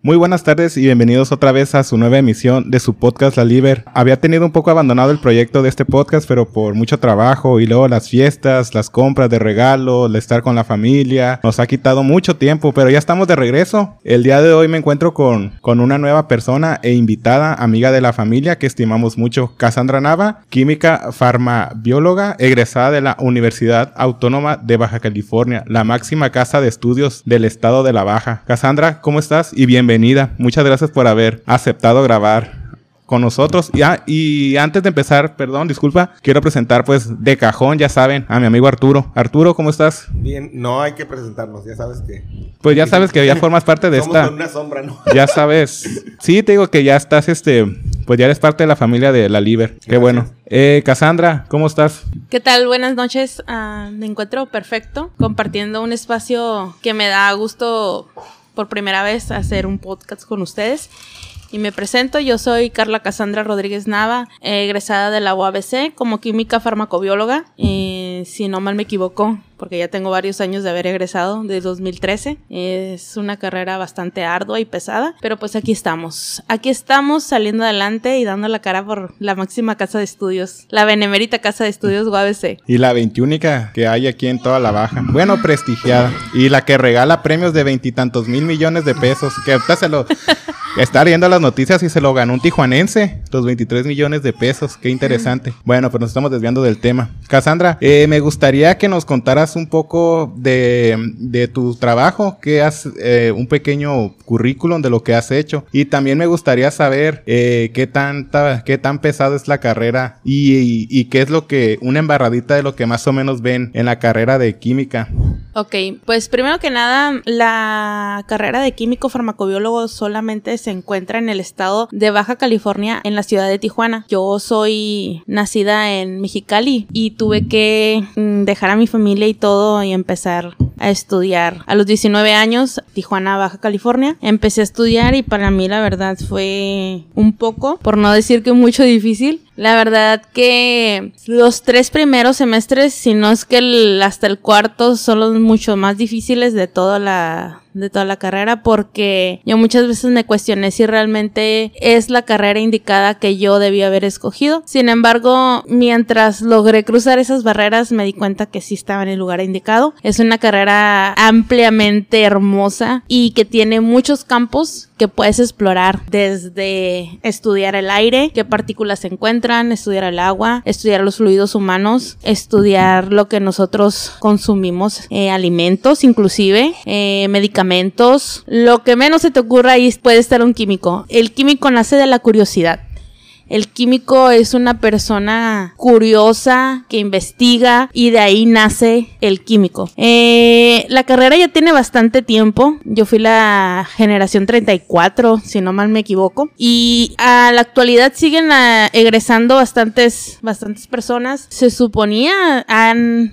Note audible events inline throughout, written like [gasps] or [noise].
Muy buenas tardes y bienvenidos otra vez a su nueva emisión de su podcast La Liber. Había tenido un poco abandonado el proyecto de este podcast, pero por mucho trabajo y luego las fiestas, las compras de regalo, el estar con la familia, nos ha quitado mucho tiempo, pero ya estamos de regreso. El día de hoy me encuentro con, con una nueva persona e invitada, amiga de la familia que estimamos mucho, Cassandra Nava, química farmabióloga, egresada de la Universidad Autónoma de Baja California, la máxima casa de estudios del estado de la Baja. Cassandra, ¿cómo estás? Y bienvenida bienvenida. Muchas gracias por haber aceptado grabar con nosotros. Y antes de empezar, perdón, disculpa, quiero presentar pues de cajón, ya saben, a mi amigo Arturo. Arturo, ¿cómo estás? Bien, no hay que presentarnos, ya sabes que... Pues ya sabes que ya [laughs] formas parte de esta... una sombra, ¿no? Ya sabes. Sí, te digo que ya estás, este, pues ya eres parte de la familia de la Liber. Qué bueno. Eh, Cassandra, ¿cómo estás? ¿Qué tal? Buenas noches. Uh, me encuentro perfecto, compartiendo un espacio que me da gusto por primera vez hacer un podcast con ustedes. Y me presento, yo soy Carla Cassandra Rodríguez Nava, egresada de la UABC como química farmacobióloga. Si no mal me equivoco, porque ya tengo varios años de haber egresado, de 2013. Es una carrera bastante ardua y pesada, pero pues aquí estamos. Aquí estamos saliendo adelante y dando la cara por la máxima casa de estudios, la benemérita casa de estudios UABC. Y la veintiúnica que hay aquí en toda la baja. Bueno, prestigiada. Y la que regala premios de veintitantos mil millones de pesos, que ahorita se lo... [laughs] Está viendo las noticias y se lo ganó un tijuanense, los 23 millones de pesos, qué interesante. Bueno, pues nos estamos desviando del tema. Cassandra, eh, me gustaría que nos contaras un poco de, tu trabajo, que has eh, un pequeño currículum de lo que has hecho. Y también me gustaría saber eh, qué, tanta, qué tan pesada es la carrera y, y, qué es lo que, una embarradita de lo que más o menos ven en la carrera de química. Ok, pues primero que nada, la carrera de químico farmacobiólogo solamente se encuentra en el estado de Baja California, en la ciudad de Tijuana. Yo soy nacida en Mexicali y tuve que mm, dejar a mi familia y todo y empezar a estudiar. A los 19 años, Tijuana, Baja California, empecé a estudiar y para mí la verdad fue un poco, por no decir que mucho difícil. La verdad que los tres primeros semestres, si no es que hasta el cuarto, son los mucho más difíciles de toda la de toda la carrera porque yo muchas veces me cuestioné si realmente es la carrera indicada que yo debía haber escogido. Sin embargo, mientras logré cruzar esas barreras me di cuenta que sí estaba en el lugar indicado. Es una carrera ampliamente hermosa y que tiene muchos campos que puedes explorar desde estudiar el aire, qué partículas se encuentran, estudiar el agua, estudiar los fluidos humanos, estudiar lo que nosotros consumimos, eh, alimentos inclusive, eh, medicamentos, lo que menos se te ocurra ahí puede estar un químico. El químico nace de la curiosidad. El químico es una persona curiosa que investiga y de ahí nace el químico. Eh, la carrera ya tiene bastante tiempo. Yo fui la generación 34, si no mal me equivoco. Y a la actualidad siguen ah, egresando bastantes, bastantes personas. Se suponía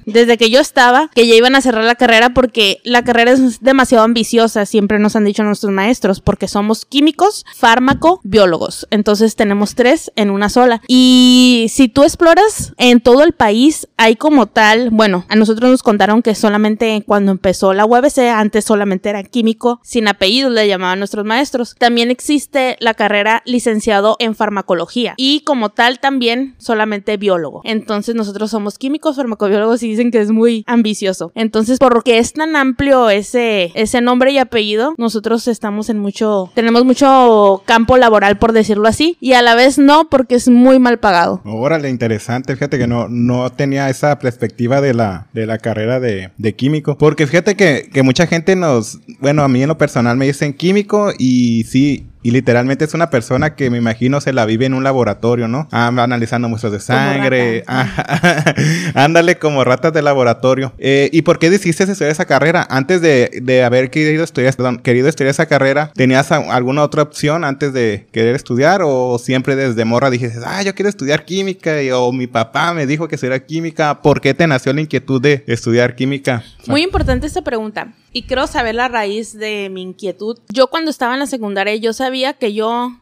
desde que yo estaba que ya iban a cerrar la carrera porque la carrera es demasiado ambiciosa. Siempre nos han dicho nuestros maestros porque somos químicos, fármaco, biólogos. Entonces tenemos tres en una sola. Y si tú exploras en todo el país, hay como tal, bueno, a nosotros nos contaron que solamente cuando empezó la UABC, antes solamente era químico, sin apellido le llamaban nuestros maestros. También existe la carrera licenciado en farmacología y como tal también solamente biólogo. Entonces nosotros somos químicos, farmacobiólogos y dicen que es muy ambicioso. Entonces, porque es tan amplio ese, ese nombre y apellido, nosotros estamos en mucho, tenemos mucho campo laboral por decirlo así y a la vez no porque es muy mal pagado. Órale, interesante. Fíjate que no, no tenía esa perspectiva de la, de la carrera de, de químico. Porque fíjate que, que mucha gente nos, bueno, a mí en lo personal me dicen químico y sí, y literalmente es una persona que me imagino se la vive en un laboratorio, ¿no? Ah, analizando muestras de sangre. [laughs] ándale como ratas de laboratorio. Eh, ¿Y por qué decidiste estudiar esa carrera? Antes de, de haber querido estudiar, perdón, querido estudiar esa carrera, ¿tenías alguna otra opción antes de querer estudiar? ¿O siempre desde morra dijiste, ah, yo quiero estudiar química? Y, o mi papá me dijo que estudiara química. ¿Por qué te nació la inquietud de estudiar química? Muy importante esta pregunta. Y quiero saber la raíz de mi inquietud. Yo cuando estaba en la secundaria, yo sabía que yo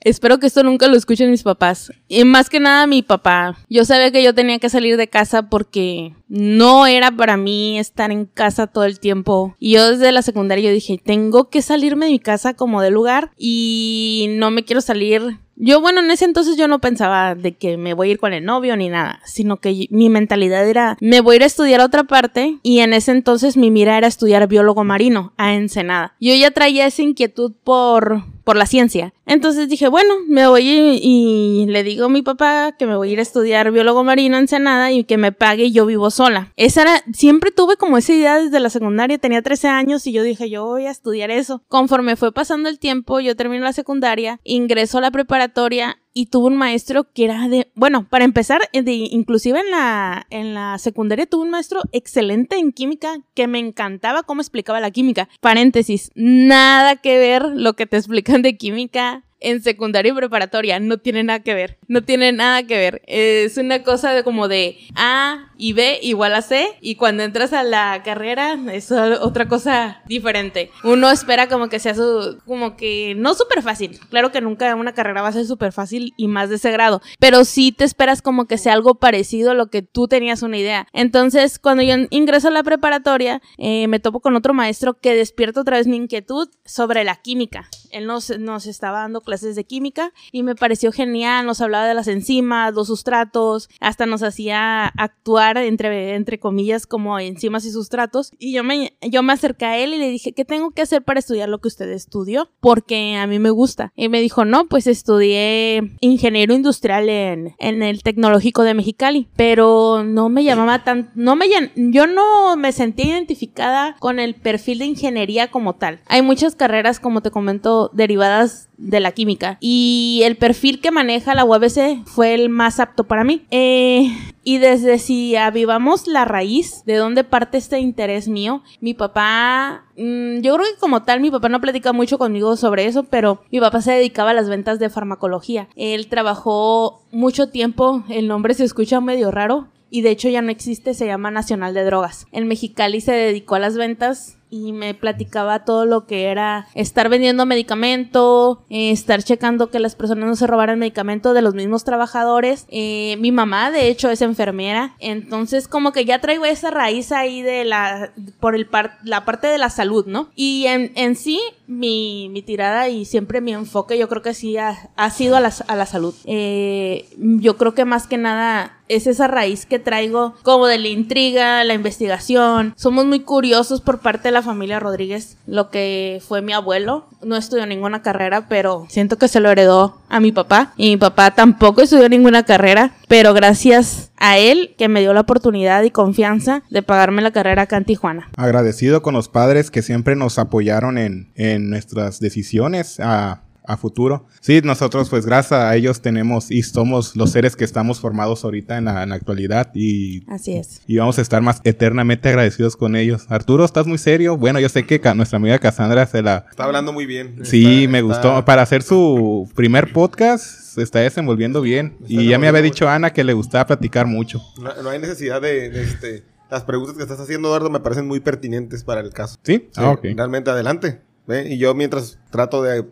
Espero que esto nunca lo escuchen mis papás. Y más que nada mi papá. Yo sabía que yo tenía que salir de casa porque no era para mí estar en casa todo el tiempo. Y yo desde la secundaria yo dije, tengo que salirme de mi casa como de lugar y no me quiero salir yo, bueno, en ese entonces yo no pensaba de que me voy a ir con el novio ni nada, sino que mi mentalidad era, me voy a ir a estudiar a otra parte y en ese entonces mi mira era estudiar biólogo marino a Ensenada. Yo ya traía esa inquietud por, por la ciencia. Entonces dije, bueno, me voy y, le digo a mi papá que me voy a ir a estudiar biólogo marino en Ensenada y que me pague y yo vivo sola. Esa era, siempre tuve como esa idea desde la secundaria, tenía 13 años y yo dije, yo voy a estudiar eso. Conforme fue pasando el tiempo, yo termino la secundaria, ingreso a la preparatoria y tuvo un maestro que era de, bueno, para empezar, eh, inclusive en la, en la secundaria tuvo un maestro excelente en química que me encantaba cómo explicaba la química. Paréntesis, nada que ver lo que te explican de química en secundaria y preparatoria. No tiene nada que ver. No tiene nada que ver. Es una cosa de como de A y B igual a C. Y cuando entras a la carrera es otra cosa diferente. Uno espera como que sea su, como que no súper fácil. Claro que nunca una carrera va a ser súper fácil y más de ese grado. Pero sí te esperas como que sea algo parecido a lo que tú tenías una idea. Entonces, cuando yo ingreso a la preparatoria, eh, me topo con otro maestro que despierta otra vez mi inquietud sobre la química. Él nos, nos estaba dando clases de química y me pareció genial, nos hablaba de las enzimas, los sustratos, hasta nos hacía actuar entre, entre comillas como enzimas y sustratos y yo me, yo me acerqué a él y le dije, ¿qué tengo que hacer para estudiar lo que usted estudió? Porque a mí me gusta. Y me dijo, no, pues estudié ingeniero industrial en, en el tecnológico de Mexicali, pero no me llamaba tan, no me, yo no me sentía identificada con el perfil de ingeniería como tal. Hay muchas carreras, como te comento, derivadas de la química. Y el perfil que maneja la UABC fue el más apto para mí. Eh, y desde si avivamos la raíz de dónde parte este interés mío, mi papá, mm, yo creo que como tal mi papá no platica mucho conmigo sobre eso, pero mi papá se dedicaba a las ventas de farmacología. Él trabajó mucho tiempo, el nombre se escucha medio raro, y de hecho ya no existe, se llama Nacional de Drogas. En Mexicali se dedicó a las ventas y me platicaba todo lo que era estar vendiendo medicamento, eh, estar checando que las personas no se robaran medicamento de los mismos trabajadores. Eh, mi mamá, de hecho, es enfermera, entonces como que ya traigo esa raíz ahí de la, por el la parte de la salud, ¿no? Y en, en sí, mi, mi, tirada y siempre mi enfoque, yo creo que sí ha, ha sido a la, a la salud. Eh, yo creo que más que nada es esa raíz que traigo como de la intriga, la investigación. Somos muy curiosos por parte de la familia Rodríguez, lo que fue mi abuelo. No estudió ninguna carrera, pero siento que se lo heredó a mi papá. Y mi papá tampoco estudió ninguna carrera, pero gracias a él que me dio la oportunidad y confianza de pagarme la carrera acá en Tijuana. Agradecido con los padres que siempre nos apoyaron en, en nuestras decisiones. A futuro. Sí, nosotros pues gracias a ellos tenemos y somos los seres que estamos formados ahorita en la, actualidad y... Así es. Y vamos a estar más eternamente agradecidos con ellos. Arturo, ¿estás muy serio? Bueno, yo sé que nuestra amiga Cassandra se la... Está hablando muy bien. Sí, me gustó. Para hacer su primer podcast se está desenvolviendo bien. y ya me había dicho Ana que le gustaba platicar mucho. No, hay necesidad de, este... Las preguntas que estás haciendo, Eduardo, me parecen muy pertinentes para el caso. ¿Sí? ah, ok. Realmente adelante. Y yo mientras trato de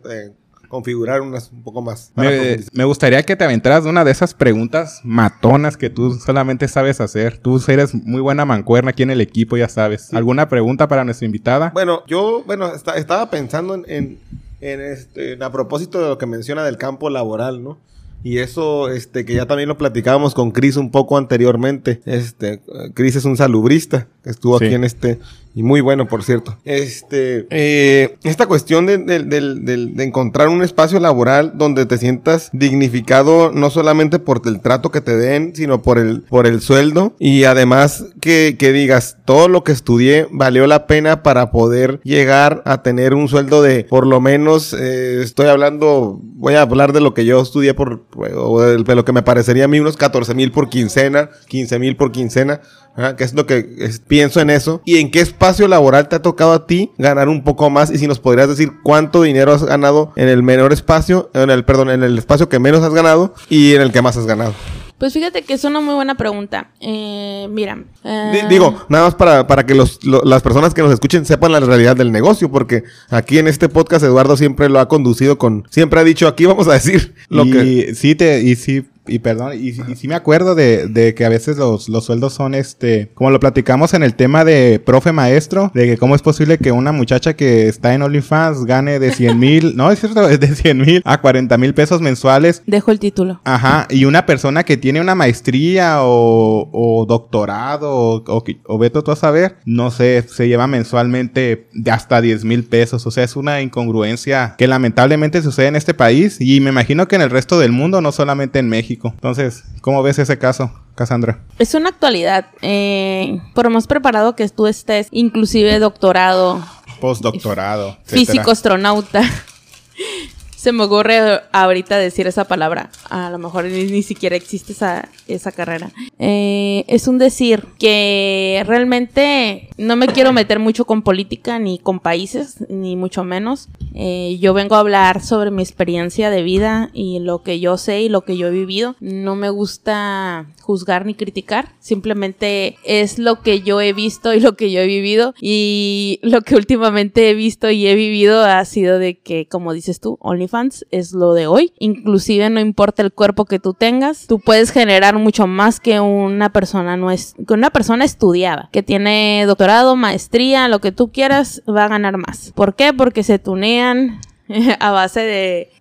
configurar unas un poco más. Me, gustaría que te aventaras una de esas preguntas matonas que tú solamente sabes hacer. Tú eres muy buena mancuerna aquí en el equipo, ya sabes. ¿Alguna pregunta para nuestra invitada? Bueno, yo, bueno, estaba pensando en, en, en, este, a propósito de lo que menciona del campo laboral, ¿no? Y eso, este, que ya también lo platicábamos con Chris un poco anteriormente. Este, Chris es un salubrista estuvo aquí en este, y muy bueno, por cierto. Este, eh, esta cuestión de, de, encontrar un espacio laboral donde te sientas dignificado no solamente por el trato que te den, sino por el, por el sueldo y además que, que digas, todo lo que estudié valió la pena para poder llegar a tener un sueldo de, por lo menos, eh, estoy hablando, voy a hablar de lo que yo estudié por, o de, lo que me parecería a mí unos 14 mil por quincena, 15 mil por quincena, que es lo que pienso en eso. ¿Y en qué espacio laboral te ha tocado a ti ganar un poco más? Y si nos podrías decir cuánto dinero has ganado en el menor espacio, en el, perdón, en el espacio que menos has ganado y en el que más has ganado. Pues fíjate que es una muy buena pregunta. Eh, mira. Eh, digo, nada más para, para que los, las personas que nos escuchen sepan la realidad del negocio, porque aquí en este podcast Eduardo siempre lo ha conducido con. Siempre ha dicho, aquí vamos a decir lo que. Sí, te, y sí y perdón, y, y sí me acuerdo de, de que a veces los, los, sueldos son este, como lo platicamos en el tema de profe maestro, de que cómo es posible que una muchacha que está en OnlyFans gane de 100 [laughs] mil, no es cierto, de 100 mil a 40 mil pesos mensuales. Dejo el título. Ajá, y una persona que tiene una maestría o, o doctorado o, o, o veto tú a saber, no sé, se lleva mensualmente de hasta 10 mil pesos. O sea, es una incongruencia que lamentablemente sucede en este país y me imagino que en el resto del mundo, no solamente en México. Entonces, ¿cómo ves ese caso, Cassandra? Es una actualidad. Eh, por más preparado que tú estés, inclusive doctorado. Postdoctorado. Físico astronauta. Se me ocurre ahorita decir esa palabra. A lo mejor ni, siquiera existe esa, esa carrera. Eh, es un decir que realmente no me quiero meter mucho con política ni con países, ni mucho menos. Eh, yo vengo a hablar sobre mi experiencia de vida y lo que yo sé y lo que yo he vivido. No me gusta juzgar ni criticar. Simplemente es lo que yo he visto y lo que yo he vivido. Y lo que últimamente he visto y he vivido ha sido de que, como dices tú, OnlyFans es lo de hoy. Inclusive no importa el cuerpo que tú tengas, tú puedes generar mucho más que una persona no es que una persona estudiada, que tiene doctorado, maestría, lo que tú quieras, va a ganar más. ¿Por qué? Porque se tunean [laughs] a base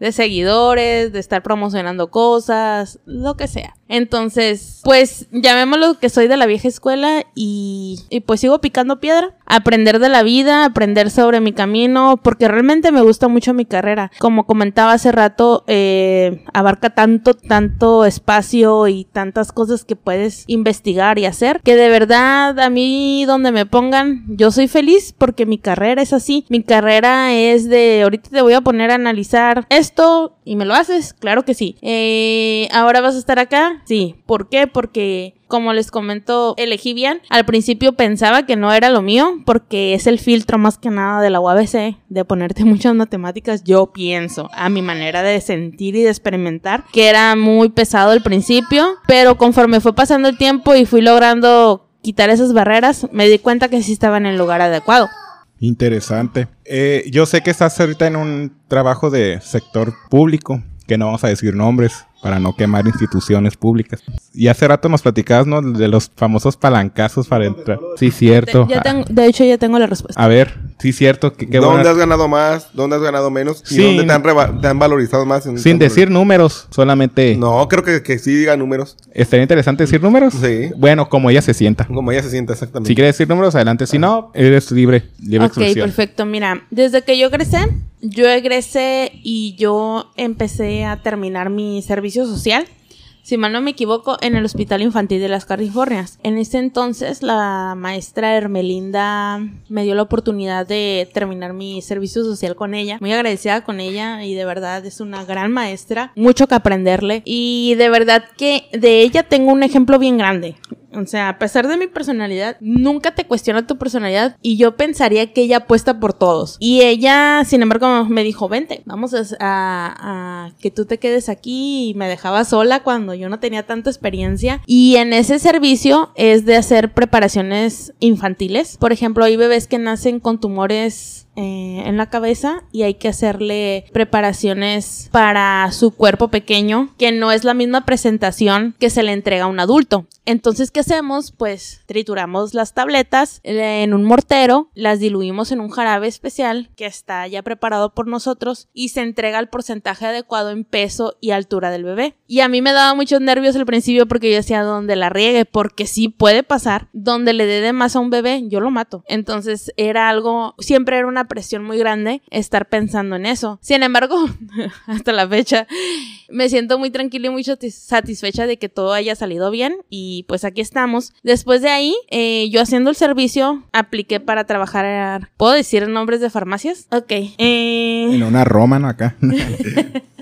de, seguidores, de estar promocionando cosas, lo que sea. Entonces, pues llamémoslo que soy de la vieja escuela y, y, pues sigo picando piedra. Aprender de la vida, aprender sobre mi camino, porque realmente me gusta mucho mi carrera. Como comentaba hace rato, eh, abarca tanto, tanto espacio y tantas cosas que puedes investigar y hacer, que de verdad a mí donde me pongan, yo soy feliz porque mi carrera es así. Mi carrera es de, ahorita te voy a poner a analizar esto y me lo haces, claro que sí. Eh, ahora vas a estar acá Sí. ¿Por qué? Porque como les comento, elegí bien. Al principio pensaba que no era lo mío porque es el filtro más que nada de la UABC de ponerte [laughs] muchas matemáticas. Yo pienso, a mi manera de sentir y de experimentar, que era muy pesado al principio, pero conforme fue pasando el tiempo y fui logrando quitar esas barreras, me di cuenta que sí estaba en el lugar adecuado. Interesante. Eh, yo sé que estás ahorita en un trabajo de sector público, que no vamos a decir nombres, para no quemar instituciones públicas. Y hace rato nos platicabas, ¿no? De los famosos palancazos para entrar. Sí, cierto. De, de hecho, ya tengo la respuesta. A ver, sí, cierto. ¿Dónde has ganado más? ¿Dónde has ganado menos? ¿Y dónde te han, te han, valorizado más? sin decir números, solamente... No, creo que, que sí diga números. ¿Estaría interesante decir números? Sí. Bueno, como ella se sienta. Como ella se sienta, exactamente. Si quiere decir números, adelante. Si no, eres libre. libre ok, perfecto. Mira, desde que yo egresé, yo egresé y yo empecé a terminar mi servicio social si mal no me equivoco, en el Hospital Infantil de las Californias. En ese entonces, la maestra Hermelinda me dio la oportunidad de terminar mi servicio social con ella. Muy agradecida con ella y de verdad es una gran maestra. Mucho que aprenderle. Y de verdad que de ella tengo un ejemplo bien grande. O sea, a pesar de mi personalidad, nunca te cuestiona tu personalidad y yo pensaría que ella apuesta por todos. Y ella, sin embargo, me dijo, vente, vamos a, a, que tú te quedes aquí y me dejaba sola cuando yo no tenía tanta experiencia. Y en ese servicio es de hacer preparaciones infantiles. Por ejemplo, hay bebés que nacen con tumores eh, en la cabeza y hay que hacerle preparaciones para su cuerpo pequeño, que no es la misma presentación que se le entrega a un adulto. Entonces, ¿qué hacemos? Pues trituramos las tabletas en un mortero, las diluimos en un jarabe especial que está ya preparado por nosotros y se entrega el porcentaje adecuado en peso y altura del bebé. Y a mí me daba muchos nervios al principio porque yo decía, donde la riegue, porque sí puede pasar, donde le dé de más a un bebé, yo lo mato. Entonces, era algo, siempre era una presión muy grande estar pensando en eso. Sin embargo, [laughs] hasta la fecha, me siento muy tranquila y muy satisfecha de que todo haya salido bien y pues aquí estamos. Después de ahí, eh, yo haciendo el servicio, apliqué para trabajar. ¿Puedo decir nombres de farmacias? Ok. Eh... En una Roma, ¿no? Acá. [laughs]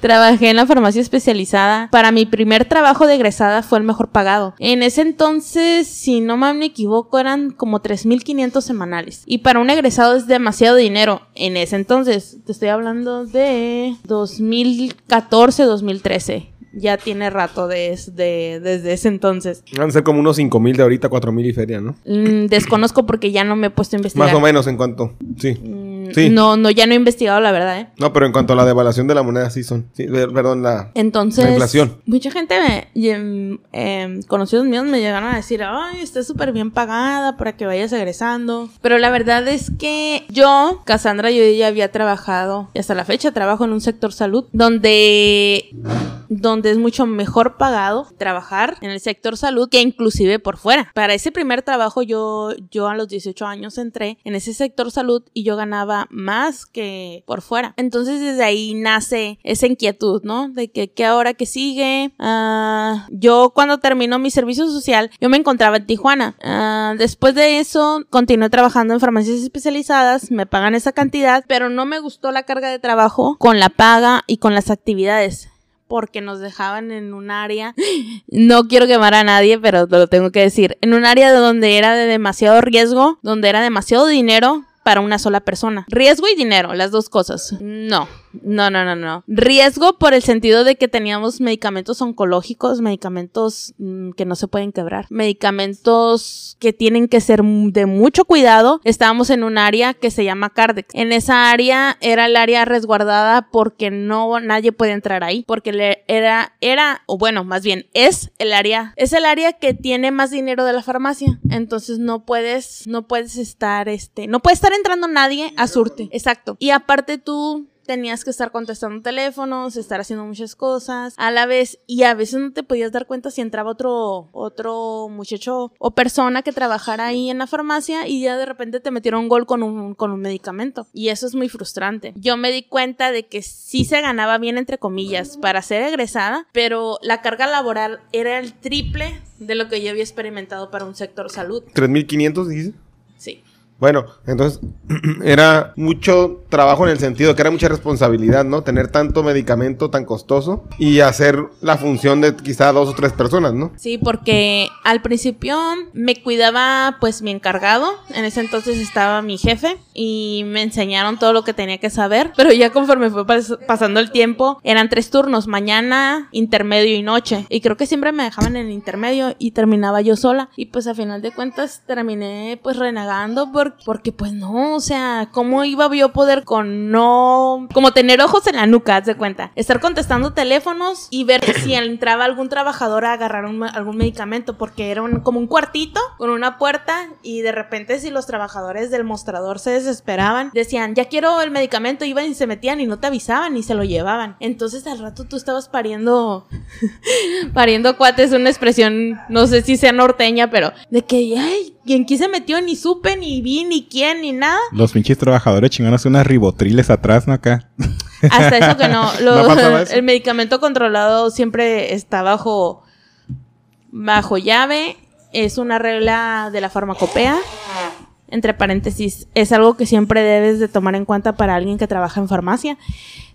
Trabajé en la farmacia especializada. Para mi primer trabajo de egresada fue el mejor pagado. En ese entonces, si no me equivoco, eran como 3.500 semanales. Y para un egresado es demasiado dinero. En ese entonces, te estoy hablando de 2014, 2013 ya tiene rato de, de- desde ese entonces. Van a ser como unos 5 mil de ahorita, 4 mil y feria, ¿no? Mm, desconozco porque ya no me he puesto a investigar. Más o menos en cuanto. Sí. Mm, Sí. No, no, ya no he investigado la verdad, ¿eh? No, pero en cuanto a la devaluación de la moneda, sí son. Sí, perdón, la. Entonces, La inflación. mucha gente, me, em, conocidos míos me llegaron a decir, ay, está súper bien pagada para que vayas egresando. Pero la verdad es que yo, Cassandra, yo ya había trabajado, y hasta la fecha trabajo en un sector salud, donde, donde es mucho mejor pagado trabajar en el sector salud que inclusive por fuera. Para ese primer trabajo yo, yo a los 18 años entré en ese sector salud y yo ganaba más que por fuera. Entonces desde ahí nace esa inquietud, ¿no? De que, que ahora que sigue. Ah, yo cuando terminó mi servicio social, yo me encontraba en Tijuana. Ah, después de eso, continué trabajando en farmacias especializadas, me pagan esa cantidad, pero no me gustó la carga de trabajo con la paga y con las actividades porque nos dejaban en un área, [gasps] no quiero quemar a nadie, pero lo tengo que decir, en un área de donde era de demasiado riesgo, donde era demasiado dinero para una sola persona. Riesgo y dinero, las dos cosas. No, no, no, no, no. Riesgo por el sentido de que teníamos medicamentos oncológicos, medicamentos mm, que no se pueden quebrar, medicamentos que tienen que ser de mucho cuidado. Estábamos en un área que se llama Cardex. En esa área era el área resguardada porque no nadie puede entrar ahí, porque era era o bueno, más bien es el área es el área que tiene más dinero de la farmacia. Entonces no puedes no puedes estar este no puede estar entrando nadie a surte. Exacto. Y aparte tú tenías que estar contestando teléfonos, estar haciendo muchas cosas a la vez y a veces no te podías dar cuenta si entraba otro otro muchacho o persona que trabajara ahí en la farmacia y ya de repente te metieron un gol con un con un medicamento y eso es muy frustrante. Yo me di cuenta de que sí se ganaba bien entre comillas para ser egresada, pero la carga laboral era el triple de lo que yo había experimentado para un sector salud. 3.500, dijiste. Bueno, entonces [clears throat] era mucho trabajo en el sentido que era mucha responsabilidad, ¿no? Tener tanto medicamento tan costoso y hacer la función de quizá dos o tres personas, ¿no? Sí, porque al principio me cuidaba pues mi encargado, en ese entonces estaba mi jefe y me enseñaron todo lo que tenía que saber, [laughs] pero ya conforme fue pas- pasando el tiempo eran tres turnos, mañana, intermedio y noche, y creo que siempre me dejaban en el intermedio y terminaba yo sola y pues a final de cuentas terminé pues renegando por- porque pues no, o sea, ¿cómo iba yo a poder con no, como tener ojos en la nuca, haz de cuenta, estar contestando teléfonos y ver si entraba algún trabajador a agarrar algún medicamento porque era como un cuartito con una puerta y de repente si los trabajadores del mostrador se desesperaban, decían, ya quiero el medicamento, iban y se metían y no te avisaban y se lo llevaban. Entonces al rato tú estabas pariendo, [laughs] pariendo cuates, una expresión, no sé si sea norteña, pero de que, ay, ¿y en quién se metió? Ni supe, ni vi, ni quién, ni nada. Los pinches trabajadores chingones unas ribotriles atrás, ¿no? Acá. Hasta eso que no. [laughs] Lo- ¿No pasaba eso? El medicamento controlado siempre está bajo, bajo llave. Es una regla de la farmacopea. Entre paréntesis, es algo que siempre debes de tomar en cuenta para alguien que trabaja en farmacia.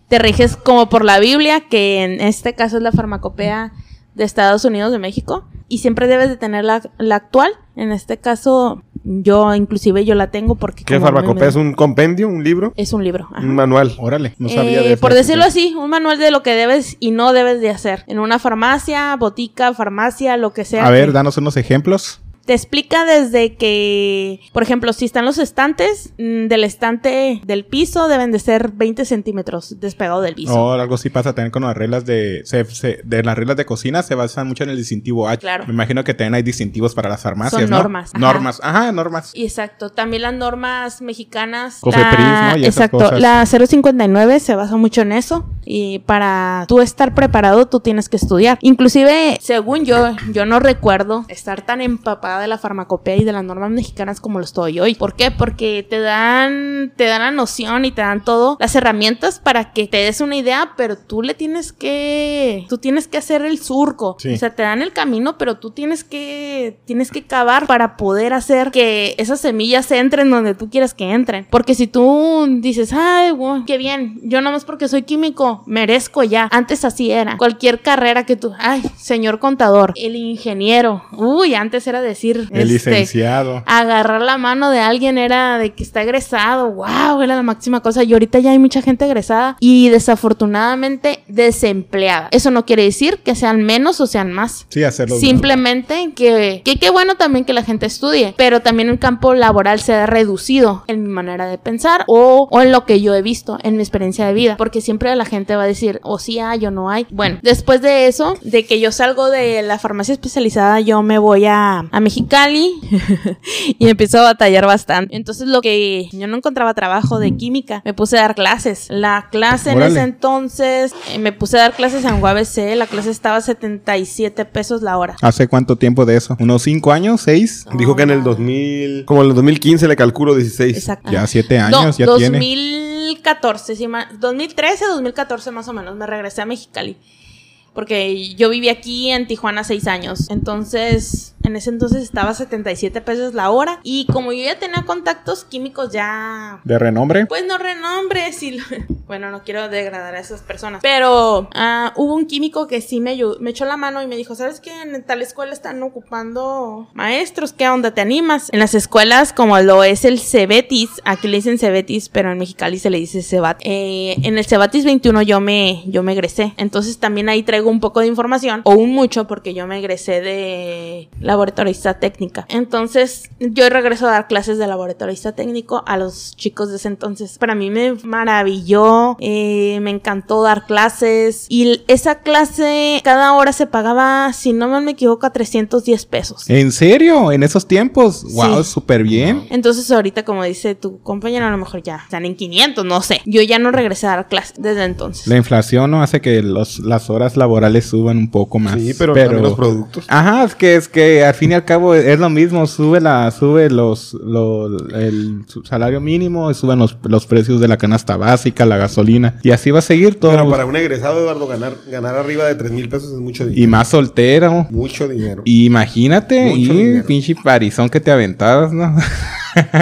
Te riges como por la Biblia, que en este caso es la farmacopea de Estados Unidos de México. Y siempre debes de tener la, la actual. En este caso, yo inclusive yo la tengo porque... ¿Qué farmacopea? me- ¿Es un compendio, un libro? Es un libro. ajá. Un manual. Órale, no sabía Eh, de eso. por decirlo así, un manual de lo que debes y no debes de hacer. En una farmacia, botica, farmacia, lo que sea. A ver, que- danos unos ejemplos. Te explica desde que, por ejemplo, si están los estantes, mm, del estante del piso deben de ser 20 centímetros despegado del piso. O algo así pasa también con las reglas de... se- se- de las reglas de cocina se basan mucho en el distintivo H. Claro. Me imagino que también hay distintivos para las farmacias, Son ¿no? normas, ajá. Normas. Ajá, normas. Y Exacto, también las normas mexicanas. Cofepris, la- ¿no? Y esas exacto, cosas. la 059 se basa mucho en eso y para tú estar preparado tú tienes que estudiar. Inclusive, según yo, yo no recuerdo estar tan de la farmacopea y de las normas mexicanas como lo estoy hoy. ¿Por qué? Porque te dan te dan la noción y te dan todo las herramientas para que te des una idea, pero tú le tienes que tú tienes que hacer el surco. Sí. O sea, te dan el camino, pero tú tienes que tienes que cavar para poder hacer que esas semillas entren donde tú quieras que entren. Porque si tú dices, ay, güey, qué bien, yo nomás porque soy químico merezco ya. Antes así era. Cualquier carrera que tú, ay, señor contador, el ingeniero, uy, antes era decir, El este, licenciado. agarrar la mano de alguien era de que está egresado, wow, era la máxima cosa. Y ahorita ya hay mucha gente egresada y desafortunadamente desempleada. Eso no quiere decir que sean menos o sean más. Sí, hacerlo. Simplemente que, que qué bueno también que la gente estudie, pero también el campo laboral se ha reducido en mi manera de pensar o, o en lo que yo he visto en mi experiencia de vida, porque siempre la gente va a decir o sí hay o no hay. Bueno, después de eso, de que yo salgo de la farmacia especializada, yo me voy a, a Mexicali [laughs] y empiezo a batallar bastante. Entonces lo que yo no encontraba trabajo de química, me puse a dar clases. La clase en Órale. ese entonces eh, me puse a dar clases en UABC, la clase estaba a 77 pesos la hora. ¿Hace cuánto tiempo de eso? ¿Unos cinco años? ¿Seis? Dijo que en el 2000, como en el 2015 le calculo 16. Exacto. Ya Ajá. siete No, años, ya tiene. 2014, sí, ma- 2013, 2014 más o menos, me regresé a Mexicali. Porque yo viví aquí en Tijuana seis años. Entonces, en ese entonces estaba a 77 pesos la hora. Y como yo ya tenía contactos químicos ya... ¿De renombre? Pues no renombres [laughs] y... lo- Bueno, no quiero degradar a esas personas. Pero ah, hubo un químico que sí me, ayudó- me echó la mano y me dijo, ¿sabes qué? En tal escuela están ocupando maestros. ¿Qué onda? ¿Te animas? En las escuelas como lo es el Cebetis, aquí le dicen Cebetis, pero en Mexicali se le dice Cebat. Eh, en el Cebatis 21 yo me, yo me egresé. Entonces también ahí traigo un poco de información, o un mucho, porque yo me egresé de laboratorista técnica. Entonces yo regreso a dar clases de laboratorista técnico a los chicos de ese entonces. Para mí me maravilló, eh, me encantó dar clases y esa clase cada hora se pagaba, si no me equivoco, a 310 pesos. ¿En serio? ¿En esos tiempos? Wow, Sí. súper bien. Entonces ahorita, como dice tu compañero, a lo mejor ya están en 500, no sé. Yo ya no regresé a dar clases desde entonces. La inflación no hace que los, las horas laborales suban un poco más. Sí, pero, también los productos. Ajá, es que es que al fin y al cabo es lo mismo, sube la, sube los, lo- el salario mínimo, suben los, los precios de la canasta básica, la gasolina, y así va a seguir todo. Pero para un egresado, Eduardo, ganar, ganar arriba de 3 mil pesos es mucho dinero. Y más soltero. Mucho dinero. Imagínate, Mucho y dinero. pinche parizón que te aventabas, ¿no? [laughs]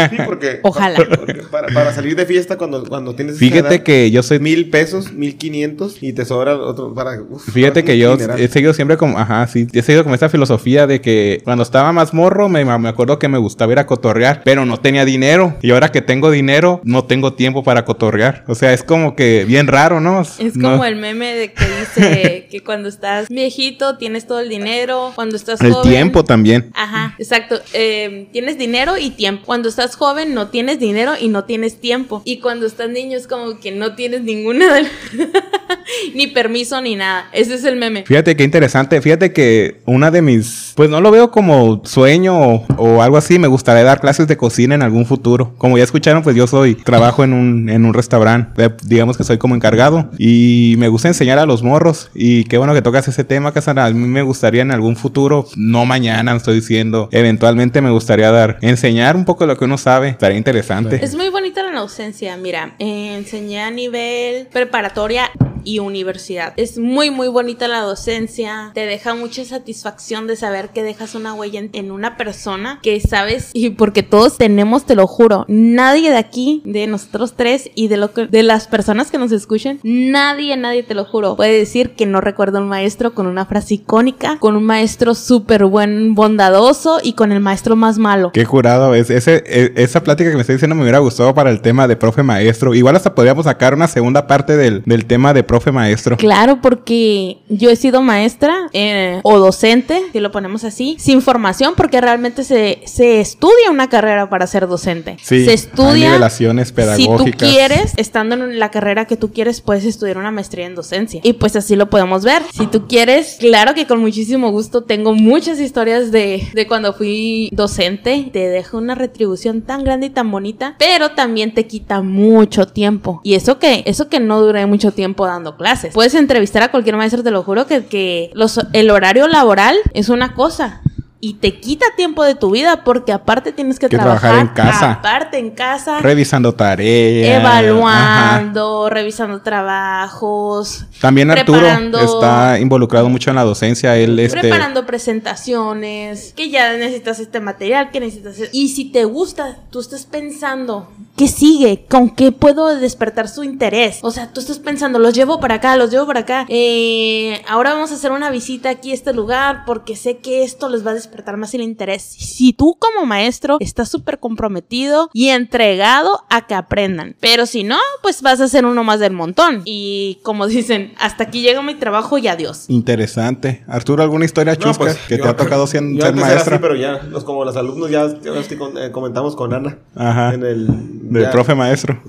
Sí, porque... [laughs] Ojalá. [laughs] porque para, para salir de fiesta cuando, cuando tienes... esa Fíjate edad, que yo soy Mil pesos, mil quinientos y te sobra otro para... uf, Fíjate para que yo he seguido siempre como, ajá, sí, he seguido como esta filosofía de que cuando estaba más morro me, me acuerdo que me gustaba ir a cotorrear, pero no tenía dinero. Y ahora que tengo dinero, no tengo tiempo para cotorrear. O sea, es como que bien raro, ¿no? Es No- como el meme de que dice [laughs] que cuando estás viejito tienes todo el dinero, cuando estás el joven... tiempo también. Ajá, exacto. Eh, tienes dinero y tiempo. Cuando estás joven no tienes dinero y no tienes tiempo. Y cuando estás niño es como que no tienes ninguna de... [laughs] ni permiso ni nada. Ese es el meme. Fíjate qué interesante. Fíjate que una de mis, pues no lo veo como sueño o, o algo así. Me gustaría dar clases de cocina en algún futuro. Como ya escucharon, pues yo soy, trabajo en un, en un restaurante. Eh, Digamos que soy como encargado y me gusta enseñar a los morros. Y qué bueno que tocas ese tema, Casana. A mí me gustaría en algún futuro, no mañana, estoy diciendo, eventualmente me gustaría dar, enseñar un poco lo que uno sabe. Estaría interesante. Es muy bonita la docencia. Mira, eh, enseñé a nivel preparatoria y universidad. Es muy, muy bonita la docencia. Te deja mucha satisfacción de saber que dejas una huella en, una persona que sabes, y porque todos tenemos, te lo juro, nadie de aquí, de nosotros tres y de, lo que, de las personas que nos escuchen, nadie, nadie, te lo juro, puede decir que no recuerda un maestro con una frase icónica, con un maestro súper buen, bondadoso y con el maestro más malo. Qué curado es. Ese, e- esa plática que me está diciendo me hubiera gustado para el tema de profe maestro. Igual hasta podríamos sacar una segunda parte del, del tema de profe maestro. Claro, porque yo he sido maestra eh, o docente, si lo ponemos así, sin formación, porque realmente se, se estudia una carrera para ser docente. Sí, se hay estudia. Si pedagógicas. tú quieres, estando en la carrera que tú quieres, puedes estudiar una maestría en docencia. Y pues así lo podemos ver. Si tú quieres, claro que con muchísimo gusto tengo muchas historias de, de cuando fui docente. Te deja una retribución tan grande y tan bonita, pero también te quita mucho tiempo. Y eso que, eso que no duré mucho tiempo dando clases. Puedes entrevistar a cualquier maestro, te lo juro, que, que los, el horario laboral es una cosa. Y te quita tiempo de tu vida porque aparte tienes que, Que trabajar, trabajar en casa. aparte en casa, Revisando tareas. Ajá. evaluando, revisando trabajos, También Arturo está involucrado mucho en la docencia. Él, este. preparando presentaciones, que ya necesitas este material, que necesitas... e- Y si te gusta, tú estás pensando, ¿qué sigue? ¿Con qué puedo despertar su interés? O sea, tú estás pensando, los llevo para acá, los llevo para acá. Eh, ahora vamos a hacer una visita aquí a este lugar porque sé que esto les va a despertar más el interés. Si tú como maestro estás súper comprometido y entregado a que aprendan. Pero si no, pues vas a ser uno más del montón. Y como dicen, hasta aquí llega mi trabajo y adiós. Interesante. Arturo, ¿alguna historia No, chusca pues, que yo- te ha tocado ser, yo ser antes era maestra? así, pero ya, los, como los alumnos ya, ya ves que con- eh, comentamos con Ana. Ajá. En el, Del ya- profe maestro.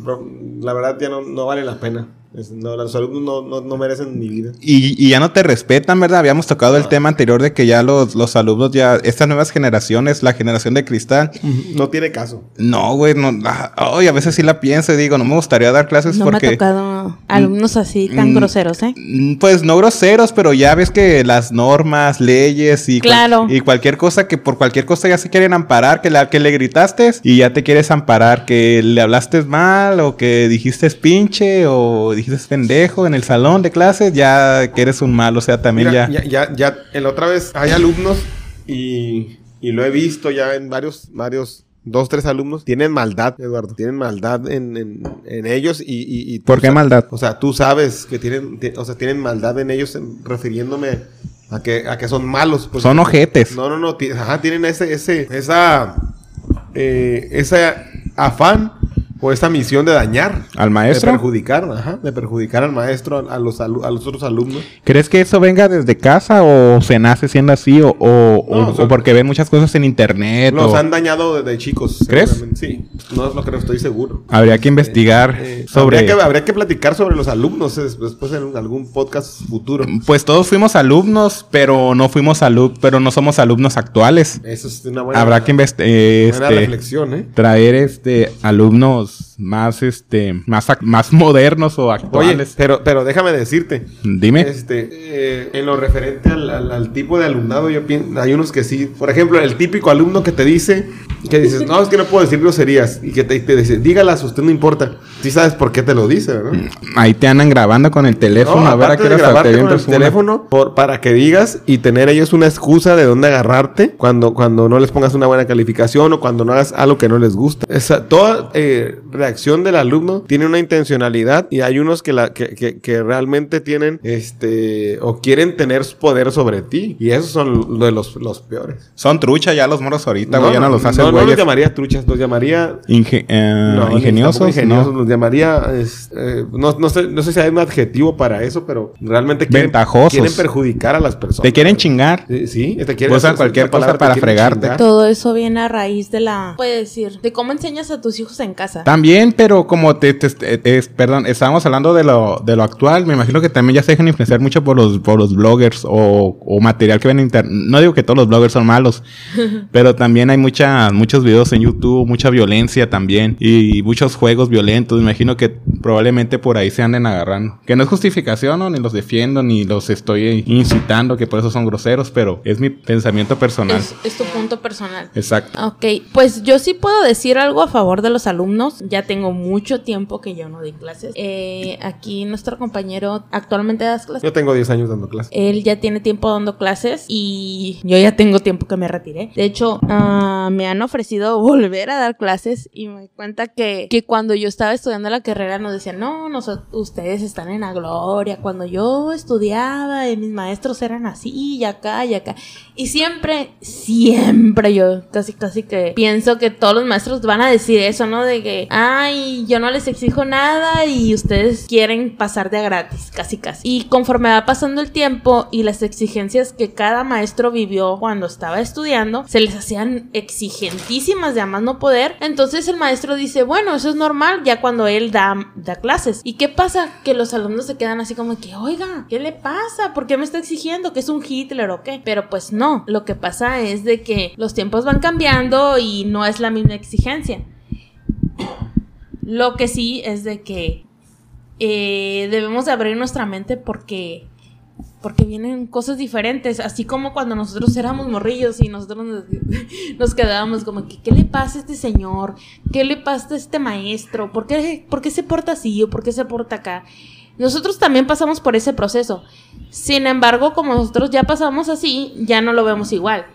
La verdad ya no, no vale la pena. No, los alumnos no, no, no merecen mi vida. Y, y ya no te respetan, ¿verdad? Habíamos tocado el tema anterior de que ya los, los alumnos, ya, estas nuevas generaciones, la generación de cristal, No tiene caso. no, güey, no, ah, ay, a veces sí la pienso y digo, no me gustaría dar clases No me ha porque... tocado alumnos así tan mm, groseros, ¿eh? Mm, Pues no groseros, pero ya ves que las normas, leyes y, cual- Claro. y cualquier cosa que por cualquier cosa ya se quieren amparar, que, la, que le gritaste y ya te quieres amparar, que le hablaste mal o que dijiste pinche o dijiste pendejo en el salón de clases, ya que eres un mal, o sea, también Mira, ya... ya, ya, ya, en la otra vez hay alumnos y, y lo he visto ya en varios, varios, dos, tres alumnos, tienen maldad, Eduardo, tienen maldad en, en, en ellos y, y, y- ¿Por qué maldad? O sea, tú sabes que tienen, ti- o sea, tienen maldad en ellos en- refiriéndome a que, a que son malos. pues. Son ojetes. No, no, no, ajá, tienen ese, ese, esa, eh, ese afán o esa misión de dañar. ¿Al maestro? De perjudicar, ajá, de perjudicar al maestro, a, a los, a los otros alumnos. ¿Crees que eso venga desde casa o se nace siendo así o, o- No, o- porque ven muchas cosas en internet? Los han dañado desde chicos. ¿Crees? Sí, no lo que estoy seguro. Habría que investigar Eh, sobre... Habría que, habría que platicar sobre los alumnos eh, después en algún podcast futuro. Pues todos fuimos alumnos, pero no fuimos alumnos, pero no somos alumnos actuales. Eso es una buena, Habrá que investigar, buena reflexión, ¿eh? traer este alumnos más este más más modernos o Oye, actuales. pero, pero déjame decirte, Dime. este, eh, en lo referente al, al- al tipo de alumnado, yo pienso, hay unos que sí. Por ejemplo, el típico alumno que te dice, que dices, no, es que no puedo decir groserías. Y que te, te dice, dígalas, usted no importa. Sí sabes por qué te lo dice, ¿verdad? Ahí te andan grabando con el teléfono No, a ver a qué hora te con el una. teléfono por, para que digas y tener ellos una excusa de dónde agarrarte cuando, cuando no les pongas una buena calificación o cuando no hagas algo que no les gusta. Esa, toda eh, reacción del alumno tiene una intencionalidad y hay unos que, la, que, que- que realmente tienen este o quieren tener poder sobre ti y esos son de los, los peores. Son trucha ya los moros ahorita, güey, ya no los hacen no, no los llamaría truchas, los llamaría Inge- eh, no, ni ingeniosos, ingeniosos, ¿no? los llamaría, es, eh, no, no, sé, no sé si hay un adjetivo para eso, pero realmente quieren, Ventajosos. quieren perjudicar a las personas. Te quieren chingar. Sí, sí, te quieren Usan hacer- cualquier la palabra cosa para fregarte. chingar. Todo eso viene a raíz de la, puede decir, de cómo enseñas a tus hijos en casa. También, pero como te, te- te- es- perdón, estábamos hablando de lo, de lo actual, me imagino que también ya se dejan influenciar mucho por los, por los bloggers o, o material que ven en internet. No digo que todos los bloggers son malos, [laughs] pero también hay mucha, muchos videos en YouTube, mucha violencia también y muchos juegos violentos. Me imagino que probablemente por ahí se anden agarrando. Que no es justificación, ¿no? ni los defiendo, ni los estoy incitando, que por eso son groseros, pero es mi pensamiento personal. Es, es tu punto personal. Exacto. Ok, pues yo sí puedo decir algo a favor de los alumnos. Ya tengo mucho tiempo que yo no doy clases. Eh, aquí nuestro compañero actualmente das clases. Yo tengo 10 años dando clases. Él ya tiene tiempo dando clases y yo ya tengo tiempo que me retiré. De hecho, ah, me han ofrecido [laughs] volver a dar clases y me di cuenta que, que cuando yo estaba estudiando la carrera nos decían, no, noso- ustedes están en la gloria. Cuando yo estudiaba, eh, mis maestros eran así y acá y acá. Y siempre, siempre yo casi, casi que pienso que todos los maestros van a decir eso, ¿no? De que, ay, yo no les exijo nada y ustedes quieren pasar de gratis, casi, casi. Y conforme va pasando el tiempo y las exigencias que cada maestro vivió cuando estaba estudiando, se les hacían exigentísimas de más no poder. Entonces el maestro dice, bueno, eso es normal ya cuando él da, da clases. ¿Y qué pasa? Que los alumnos se quedan así como que, oiga, ¿qué le pasa? ¿Por qué me está exigiendo? ¿Que es un Hitler o qué? Pero pues no, lo que pasa es de que los tiempos van cambiando y no es la misma exigencia. Lo que sí es de que eh, debemos de abrir nuestra mente porque porque vienen cosas diferentes, así como cuando nosotros éramos morrillos y nosotros [laughs] nos, quedábamos como que, ¿qué le pasa a este señor? ¿Qué le pasa a este maestro? ¿Por qué, ¿Por qué se porta así o por qué se porta acá? Nosotros también pasamos por ese proceso. Sin embargo, como nosotros ya pasamos así, ya no lo vemos igual.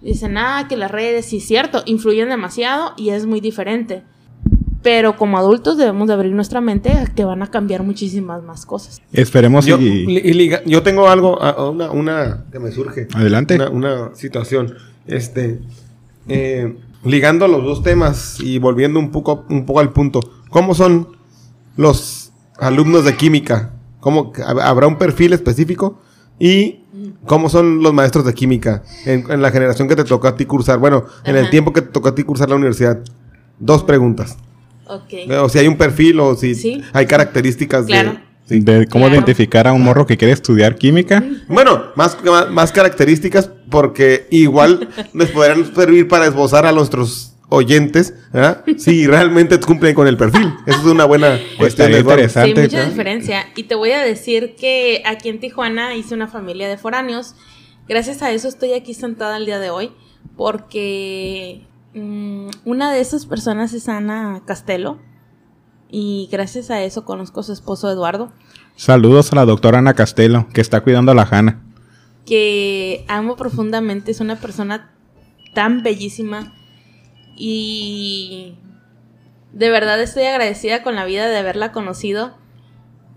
Dicen, ah, que las redes, sí cierto, influyen demasiado y es muy diferente. Pero como adultos debemos de abrir nuestra mente a que van a cambiar muchísimas más cosas. Esperemos Yo, y... yo tengo algo, a- a una, una que me surge. Adelante. Una, una situación. Este, eh, ligando los dos temas y volviendo un poco, un poco al punto. ¿Cómo son los alumnos de química? ¿Cómo, hab- ¿Habrá un perfil específico? ¿Y cómo son los maestros de química en, en la generación que te tocó a ti cursar? Bueno, en el tiempo que te tocó a ti cursar la universidad. Dos preguntas. Ok. O si hay un perfil o si Sí. hay características Claro. de... sí. de cómo Claro. identificar a un morro que quiere estudiar química. Bueno, más, más, más características porque igual [laughs] les podrán servir para esbozar a nuestros oyentes ¿verdad? si realmente cumplen con el perfil. Eso es una buena [laughs] cuestión. Estaría de Eduardo. Sí, interesante. mucha ¿no? diferencia. Y te voy a decir que aquí en Tijuana hice una familia de foráneos. Gracias a eso estoy aquí sentada el día de hoy. Porque una de esas personas es Ana Castelo. Y gracias a eso conozco a su esposo Eduardo. Saludos a la doctora Ana Castelo, que está cuidando a la Jana. que amo profundamente, es una persona tan bellísima y de verdad estoy agradecida con la vida de haberla conocido.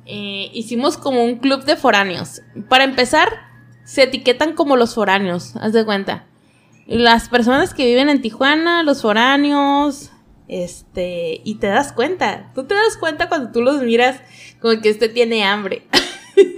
Eh, hicimos como un club de foráneos. Para empezar, se etiquetan como los foráneos, haz de cuenta. Las personas que viven en Tijuana, los foráneos, este, y te das cuenta, tú te das cuenta cuando tú los miras como que este tiene hambre. [laughs]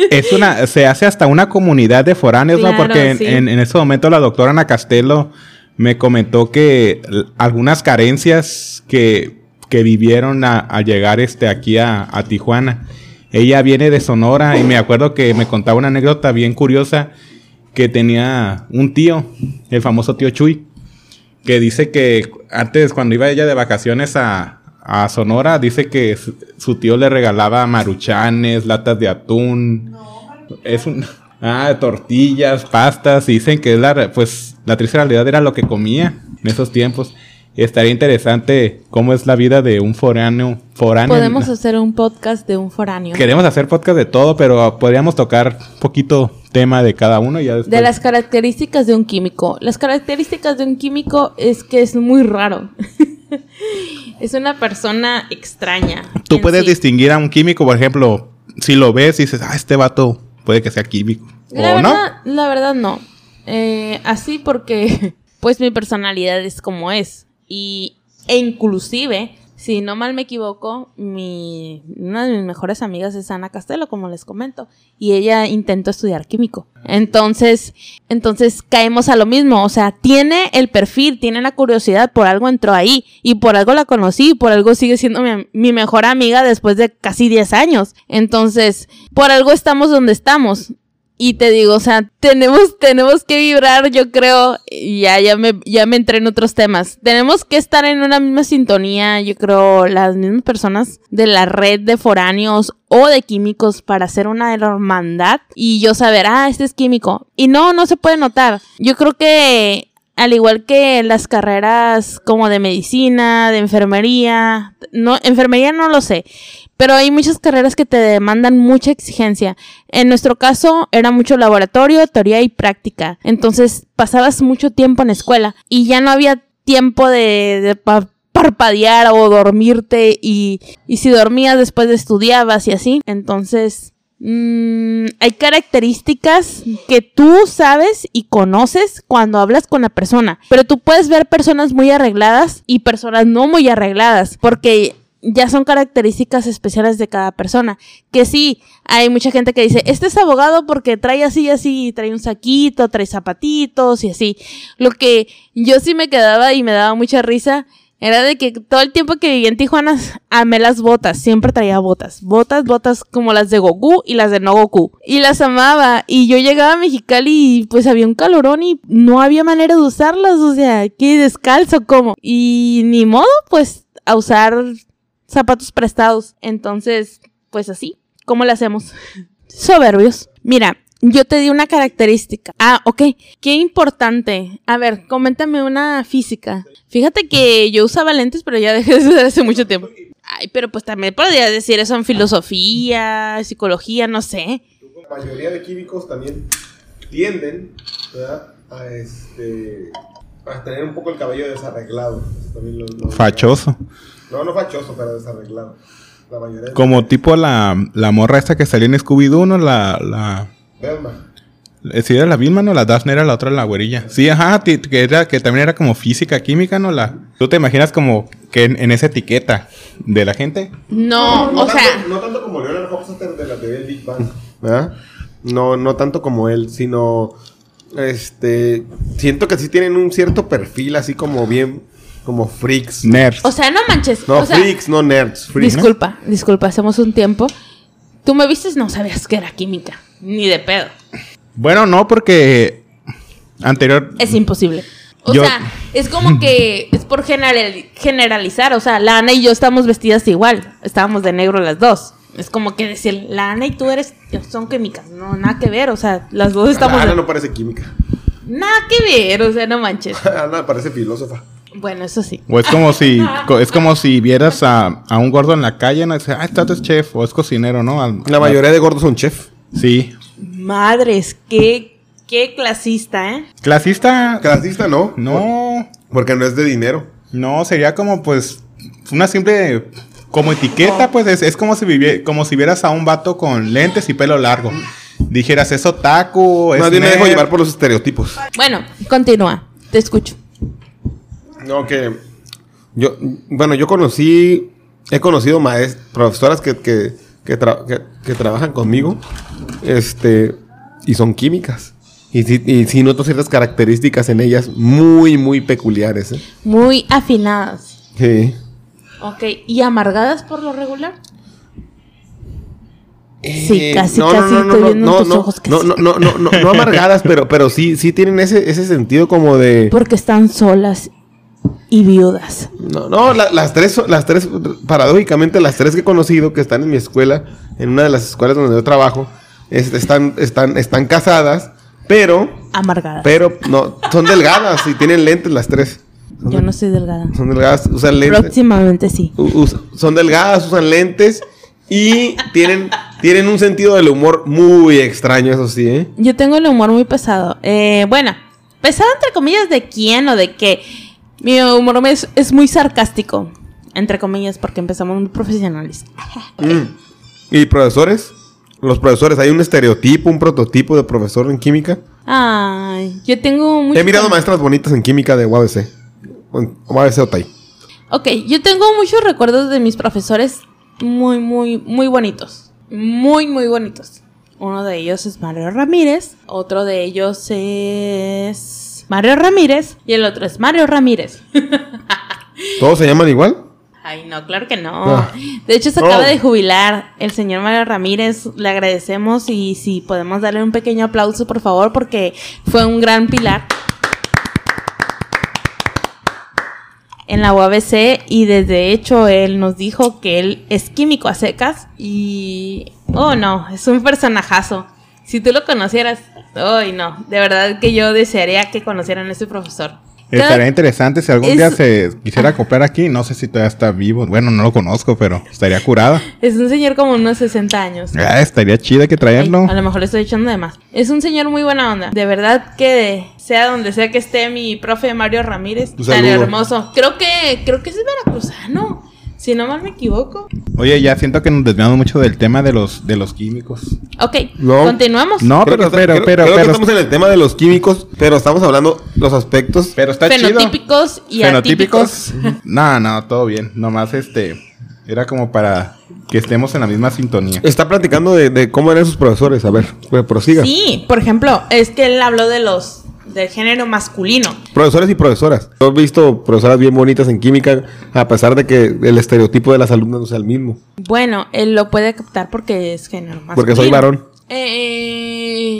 Es una, se hace hasta una comunidad de foráneos, ¿no? Porque en, sí. en- en ese momento la doctora Ana Castelo me comentó que algunas carencias que, que vivieron a, a llegar este, aquí a, a Tijuana. Ella viene de Sonora y me acuerdo que me contaba una anécdota bien curiosa que tenía un tío, el famoso tío Chuy, que dice que antes cuando iba ella de vacaciones a, a Sonora, dice que su, su tío le regalaba maruchanes, latas de atún. Es un ah, tortillas, pastas, y dicen que la pues la triste realidad era lo que comía en esos tiempos. Estaría interesante cómo es la vida de un foráneo, foráneo. Podemos hacer un podcast de un foráneo. Queremos hacer podcast de todo, pero podríamos tocar un poquito tema de cada uno y ya después. De las características de un químico. Las características de un químico es que es muy raro. [laughs] es una persona extraña. Tú puedes sí. distinguir a un químico, por ejemplo, si lo ves y dices, ah, este vato puede que sea químico. La ¿O no? verdad, la verdad no. Eh, así porque, [laughs] pues mi personalidad es como es. Y, e inclusive, si no mal me equivoco, mi, una de mis mejores amigas es Ana Castelo, como les comento. Y ella intentó estudiar químico. Entonces, entonces caemos a lo mismo. O sea, tiene el perfil, tiene la curiosidad, por algo entró ahí. Y por algo la conocí, y por algo sigue siendo mi, mi mejor amiga después de casi 10 años. Entonces, por algo estamos donde estamos. Y te digo, o sea, tenemos, tenemos que vibrar, yo creo, ya, ya me, ya me entré en otros temas. Tenemos que estar en una misma sintonía, yo creo, las mismas personas de la red de foráneos o de químicos para hacer una hermandad y yo saber, ah, este es químico. Y no, no se puede notar. Yo creo que al igual que las carreras como de medicina, de enfermería, no, enfermería no lo sé, pero hay muchas carreras que te demandan mucha exigencia. En nuestro caso era mucho laboratorio, teoría y práctica. Entonces pasabas mucho tiempo en escuela y ya no había tiempo de, de pa- parpadear o dormirte y, y si dormías después estudiabas y así. Entonces mm, hay características que tú sabes y conoces cuando hablas con la persona, pero tú puedes ver personas muy arregladas y personas no muy arregladas porque ya son características especiales de cada persona. Que sí, hay mucha gente que dice, este es abogado porque trae así, así, trae un saquito, trae zapatitos y así. Lo que yo sí me quedaba y me daba mucha risa era de que todo el tiempo que viví en Tijuana amé las botas, siempre traía botas, botas, botas como las de Goku y las de no Goku. Y las amaba y yo llegaba a Mexicali y pues había un calorón y no había manera de usarlas, o sea, qué descalzo como. Y ni modo, pues a usar zapatos prestados. Entonces, pues así, ¿cómo le hacemos? [laughs] Soberbios. Mira, Yo te di una característica. Ah, ok. Qué importante. A ver, coméntame una física. Fíjate que yo usaba lentes, pero ya dejé de usar hace mucho tiempo. Ay, pero pues también podrías decir eso en filosofía, psicología, no sé. La mayoría de químicos también tienden ¿verdad? a, este, a tener un poco el cabello desarreglado. Eso también lo- lo- Fachoso. No, no fachoso, pero desarreglado. La mayoría de Como tipo la, la morra esta que salió en Scooby-Doo, ¿no? La, la... Velma. eh, Sí, era la Vilma, ¿no? La Daphne era la otra, la güerilla. Sí, ajá, que, era, que también era como física, química, ¿no? La... ¿Tú te imaginas como que en, en esa etiqueta de la gente? No, no o sea, tanto, no tanto como Leonard Hofstadter de la teoría del Big Bang, ¿verdad? No, no tanto como él, sino este siento que sí tienen un cierto perfil así como bien como freaks. Nerds. o sea, no manches. No, o sea, freaks, no nerds, freaks. disculpa, disculpa, hacemos un tiempo. Tú me vistes, no sabías que era química, ni de pedo. Bueno, no, porque anterior... Es imposible. O Yo- sea, es como que es por general- generalizar. O sea, la Ana y yo estamos vestidas igual. Estábamos de negro las dos. Es como que decir, la Ana y tú eres, son químicas. No, nada que ver. O sea, las dos estamos. Ana de- no parece química. Nada que ver. O sea, no manches. [laughs] Ana parece filósofa. Bueno, eso sí. O es como si [laughs] es como si vieras a, a un gordo en la calle, ¿no? Y dices, ah, este es chef o es cocinero, ¿no? Al- La mayoría de gordos son chef. Sí. Madres, qué, qué clasista, ¿eh? Clasista... Clasista no. No, Porque no es de dinero. no, sería como pues una simple... Como etiqueta, pues es, es como si vivie- como si vieras a un vato con lentes y pelo largo. Dijeras, es otaku, es Más bien me dejo nerd". llevar por los estereotipos. Bueno, continúa. Te escucho. No, que yo, bueno, yo conocí, he conocido maest- profesoras que, que, que, tra- que- que trabajan conmigo, este, y son químicas. Y sí, y sí noto ciertas características en ellas muy, muy peculiares. ¿eh? Muy afinadas. Sí. Ok, ¿y amargadas por lo regular? Sí, Eh, casi, no, no, casi no, estoy no, viendo no, en tus no, ojos sí. no, no, no, no, no amargadas, pero, pero sí, sí tienen ese, ese sentido como de... [laughs] Porque están solas y viudas. No, no, la- las tres, son- las tres, paradójicamente, las tres que he conocido que están en mi escuela, en una de las escuelas donde yo trabajo, es- están, están, están casadas, pero, Amargadas. pero, no, son delgadas y tienen lentes las tres. Son, Yo no soy delgada. son delgadas, usan lentes. Próximamente sí. son delgadas, usan lentes y tienen, tienen un sentido del humor muy extraño, eso sí, ¿eh? Yo tengo el humor muy pesado. Eh, bueno, pesado entre comillas de quién o de qué. Mi humor es, es muy sarcástico. Entre comillas, porque empezamos muy profesionales. [laughs] Mm. ¿Y profesores? Los profesores, ¿hay un estereotipo, un prototipo de profesor en química? Ay, yo tengo mucho. He mirado maestras bonitas en química de UABC. UABC Otay. Ok, yo tengo muchos recuerdos de mis profesores muy, muy, muy bonitos. Muy, muy bonitos. Uno de ellos es Mario Ramírez. Otro de ellos es Mario Ramírez. Y el otro es Mario Ramírez. [laughs] ¿Todos se llaman igual? Ay, no, claro que no. Ah. De hecho, se No. acaba de jubilar el señor Mario Ramírez. Le agradecemos y si podemos darle un pequeño aplauso, por favor, porque fue un gran pilar en la UABC y desde hecho él nos dijo que él es químico a secas y... Oh, no, es un personajazo. Si tú lo conocieras, ay, no, de verdad que yo desearía que conocieran a ese profesor. Cada- Estaría interesante si algún Es- día se quisiera acoplar aquí. No sé si todavía está vivo. Bueno, no lo conozco, pero estaría curada. Es un señor como unos 60 años. Ah, estaría chida que traerlo. Ay, a lo mejor le estoy echando de más. Es un señor muy buena onda. De verdad que sea donde sea que esté mi profe Mario Ramírez, tan hermoso. Creo que creo que es veracruzano. Si no mal me equivoco. Oye, ya siento que nos desviamos mucho del tema de los, de los químicos. Ok, No. continuamos. No, Creo pero, que- pero, creo- pero, creo que pero, estamos en el tema de los químicos, pero estamos hablando los aspectos. pero está chido. Fenotípicos y atípicos. Fenotípicos. No, no, todo bien. Nomás este, era como para que estemos en la misma sintonía. Está platicando de, de cómo eran sus profesores. A ver, pues, prosiga. Sí, por ejemplo, es que él habló de los del género masculino. Profesores y profesoras. Yo he visto profesoras bien bonitas en química, a pesar de que el estereotipo de las alumnas no sea el mismo. Bueno, él lo puede captar porque es género masculino. Porque soy varón. Eh,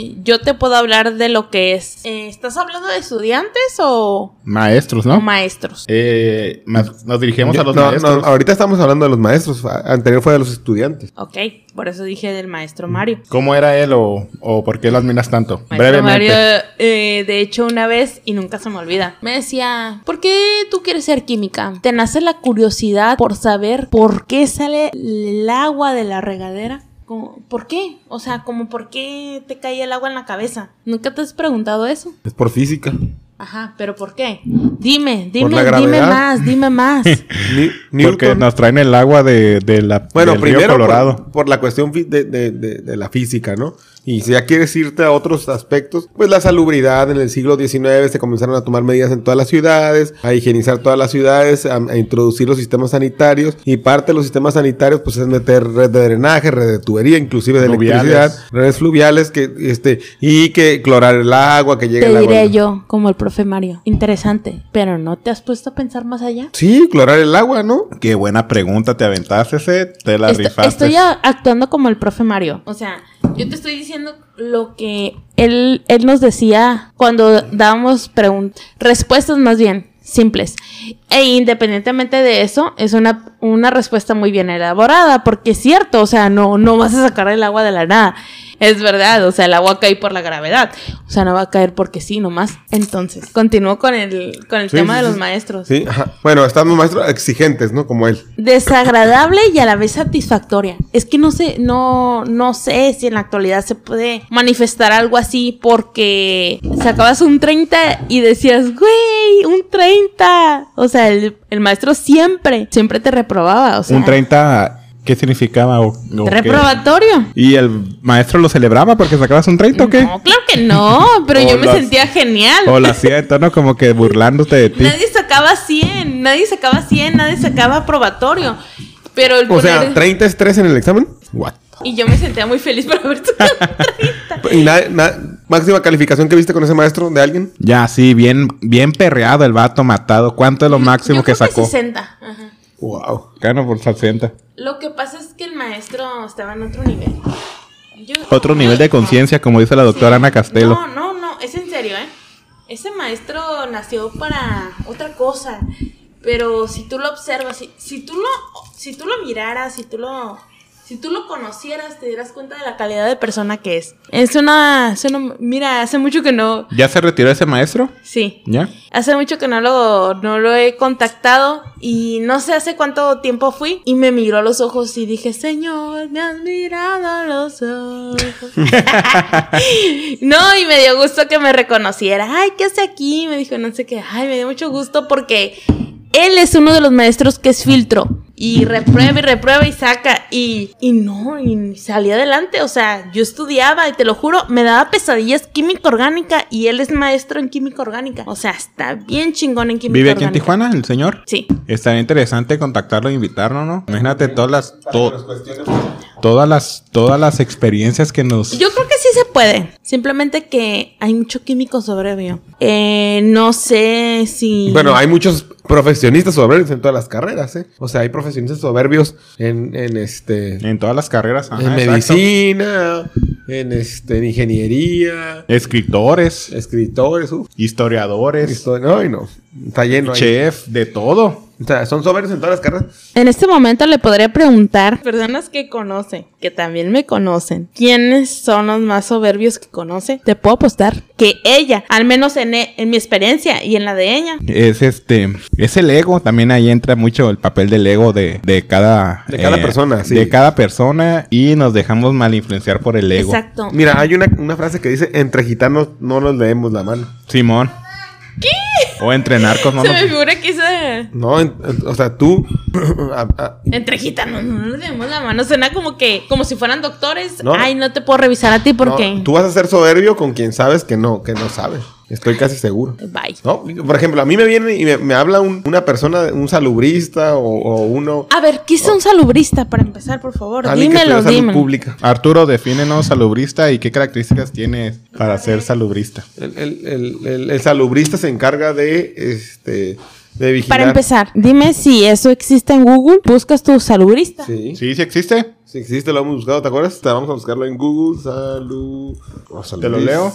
Y yo te puedo hablar de lo que es. Eh, ¿Estás hablando de estudiantes o, Maestros, ¿no? maestros? Eh, nos dirigimos a los No, no, maestros. ahorita estamos hablando de los maestros. Anterior fue de los estudiantes. Ok, por eso dije del maestro Mario. ¿Cómo era él o, o por qué lo admiras tanto? Maestro Brevemente. Mario, eh, de hecho, una vez, y nunca se me olvida, me decía, ¿por qué tú quieres ser química? ¿Te nace la curiosidad por saber por qué sale el agua de la regadera? Como, ¿Por qué? O sea, como por qué te cae el agua en la cabeza. ¿Nunca te has preguntado eso? Es por física. Ajá, pero ¿por qué? Dime, dime, dime más, dime más. [laughs] Ni- Porque nos traen el agua de, de la, Bueno, del río primero Colorado. por, por la cuestión de- de- de la física, ¿no? Y si ya quieres irte a otros aspectos, pues la salubridad en el siglo XIX se comenzaron a tomar medidas en todas las ciudades, a higienizar todas las ciudades, a, a introducir los sistemas sanitarios y parte de los sistemas sanitarios pues es meter red de drenaje, red de tubería, inclusive de Fluviales. electricidad, redes fluviales que este y que clorar el agua, que llegue Te el agua. diré yo, como el profe Mario. Interesante, pero ¿no te has puesto a pensar más allá? Sí, clorar el agua, ¿no? Qué buena pregunta te aventaste, ese, te la Esto- rifaste. estoy actuando como el profe Mario. O sea, yo te estoy diciendo lo que él, él nos decía cuando dábamos respuestas más bien simples. E independientemente de eso, es una, una respuesta muy bien elaborada, porque es cierto, o sea, no, no vas a sacar el agua de la nada. Es verdad, o sea, el agua cae por la gravedad. O sea, no va a caer porque sí, nomás. Entonces, continúo con el, con el Sí, tema sí, de los sí. maestros. Sí, ajá. Bueno, estamos maestros exigentes, ¿no? Como él. desagradable y a la vez satisfactoria. Es que no sé, no, no sé si en la actualidad se puede manifestar algo así porque sacabas un 30 y decías, güey, un 30. O sea, el, el maestro siempre, siempre te reprobaba. O sea, Un 30, ¿qué significaba? O, o qué? reprobatorio. ¿Y el maestro lo celebraba porque sacabas un 30 o qué? No, claro que no, pero yo me las- sentía genial. O lo hacía en tono como que burlándote de ti. Nadie sacaba 100, nadie sacaba 100, nadie sacaba aprobatorio. Pero el O sea, poner- 30 es 3 en el examen. What? Y yo me sentía muy feliz por haber sacado [laughs] 30. ¿Y na- na- máxima calificación que viste con ese maestro de alguien? Ya, sí, bien, bien perreado el vato matado. ¿Cuánto es lo máximo Yo que sacó? 60. Ajá. Wow. Gano por 60. Lo que pasa es que el maestro estaba en otro nivel. Yo- Otro nivel de conciencia, como dice la doctora Sí. Ana Castelo. No, no, no, es en serio, ¿eh? Ese maestro nació para otra cosa. Pero si tú lo observas, si, si tú lo, si tú lo miraras, si tú lo, si tú lo conocieras, te darás cuenta de la calidad de persona que es. Es una, es una- mira, hace mucho que no, ¿Ya se retiró ese maestro? sí, ¿Ya? Hace mucho que no lo, no lo he contactado y no sé hace cuánto tiempo fui y me miró a los ojos y dije, Señor, me has mirado a los ojos. [laughs] no, y me dio gusto que me reconociera. Ay, ¿qué hace aquí? Me dijo, no sé qué. Ay, me dio mucho gusto porque él es uno de los maestros que es filtro. Y reprueba y reprueba y saca. Y, y no, y salí adelante. O sea, yo estudiaba y te lo juro, me daba pesadillas química orgánica. Y él es maestro en química orgánica. O sea, está bien chingón en química ¿Vive aquí en orgánica. Tijuana el señor? Sí. Estaría interesante contactarlo e invitarlo, ¿no? Imagínate todas las... to- todas las... Todas las experiencias que nos... Yo creo se puede. Simplemente que hay mucho químico soberbio. Eh, no sé si. Bueno, hay muchos profesionistas soberbios en todas las carreras, ¿eh? O sea, hay profesionistas soberbios en, en este... En todas las carreras. ajá, en exacto. medicina, en este, en ingeniería, Escritores, escritores, uf, historiadores, no, y no, está lleno ahí. chef, de todo. O sea, son soberbios en todas las carreras. En este momento le podría preguntar, personas que conocen, que también me conocen, ¿quiénes son los más soberbios que conoce? Te puedo apostar que ella, al menos en, e- en mi experiencia y en la de ella, Es este, es el ego, también ahí entra mucho el papel del ego de, de cada... De cada persona, sí. De cada persona y nos dejamos mal influenciar por el ego. exacto. Mira, hay una, una frase que dice, entre gitanos no nos leemos la mano. Simón. ¿Qué? O entre narcos, [laughs] no Se me figura que. No, en- en- o sea, tú... [clears throat] a- a- Entre gitanos, no nos demos la mano. Suena como que, como si fueran doctores. No. Ay, no te puedo revisar a ti porque. no, tú vas a ser soberbio con quien sabes que no, que no sabe. Estoy casi seguro. Bye. ¿No? Por ejemplo, a mí me viene y me, me habla un- una persona, un salubrista o, o uno... A ver, ¿qué es un salubrista para empezar, por favor? Dímelo, dímelo. pública. Arturo, defínenos salubrista y qué características tiene para ser salubrista. El, el- el- el- el salubrista se encarga de este de vigilar. Para empezar, dime si eso existe en Google. Buscas tu salubrista. Sí. Sí, sí existe. Si existe, lo hemos buscado, ¿te acuerdas? Te vamos a buscarlo en Google. Salud. oh, Te lo leo.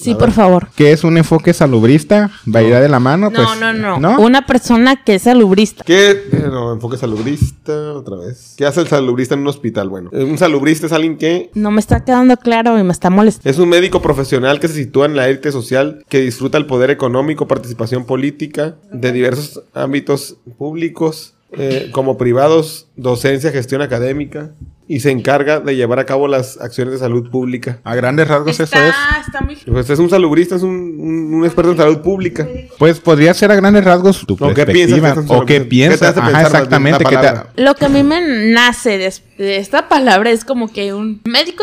Sí, por favor. ¿Qué es un enfoque salubrista? ¿Va a ir de la mano? No, Pues, no, no, Una persona que es salubrista. ¿Qué? Eh, no, enfoque salubrista, otra vez. ¿Qué hace el salubrista en un hospital? Bueno, eh, un salubrista es alguien que No me está quedando claro y me está molestando. es un médico profesional que se sitúa en la élite social, que disfruta el poder económico, participación política de diversos ámbitos públicos, eh, como privados, docencia, gestión académica, y se encarga de llevar a cabo las acciones de salud pública. A grandes rasgos eso es. está muy... Pues es un salubrista, es un, un- un experto en salud pública. Pues podría ser a grandes rasgos tu ¿O qué perspectiva. o qué piensas. ¿Qué te hace Ajá, exactamente. Lo que a mí me nace de, de esta palabra es como que un médico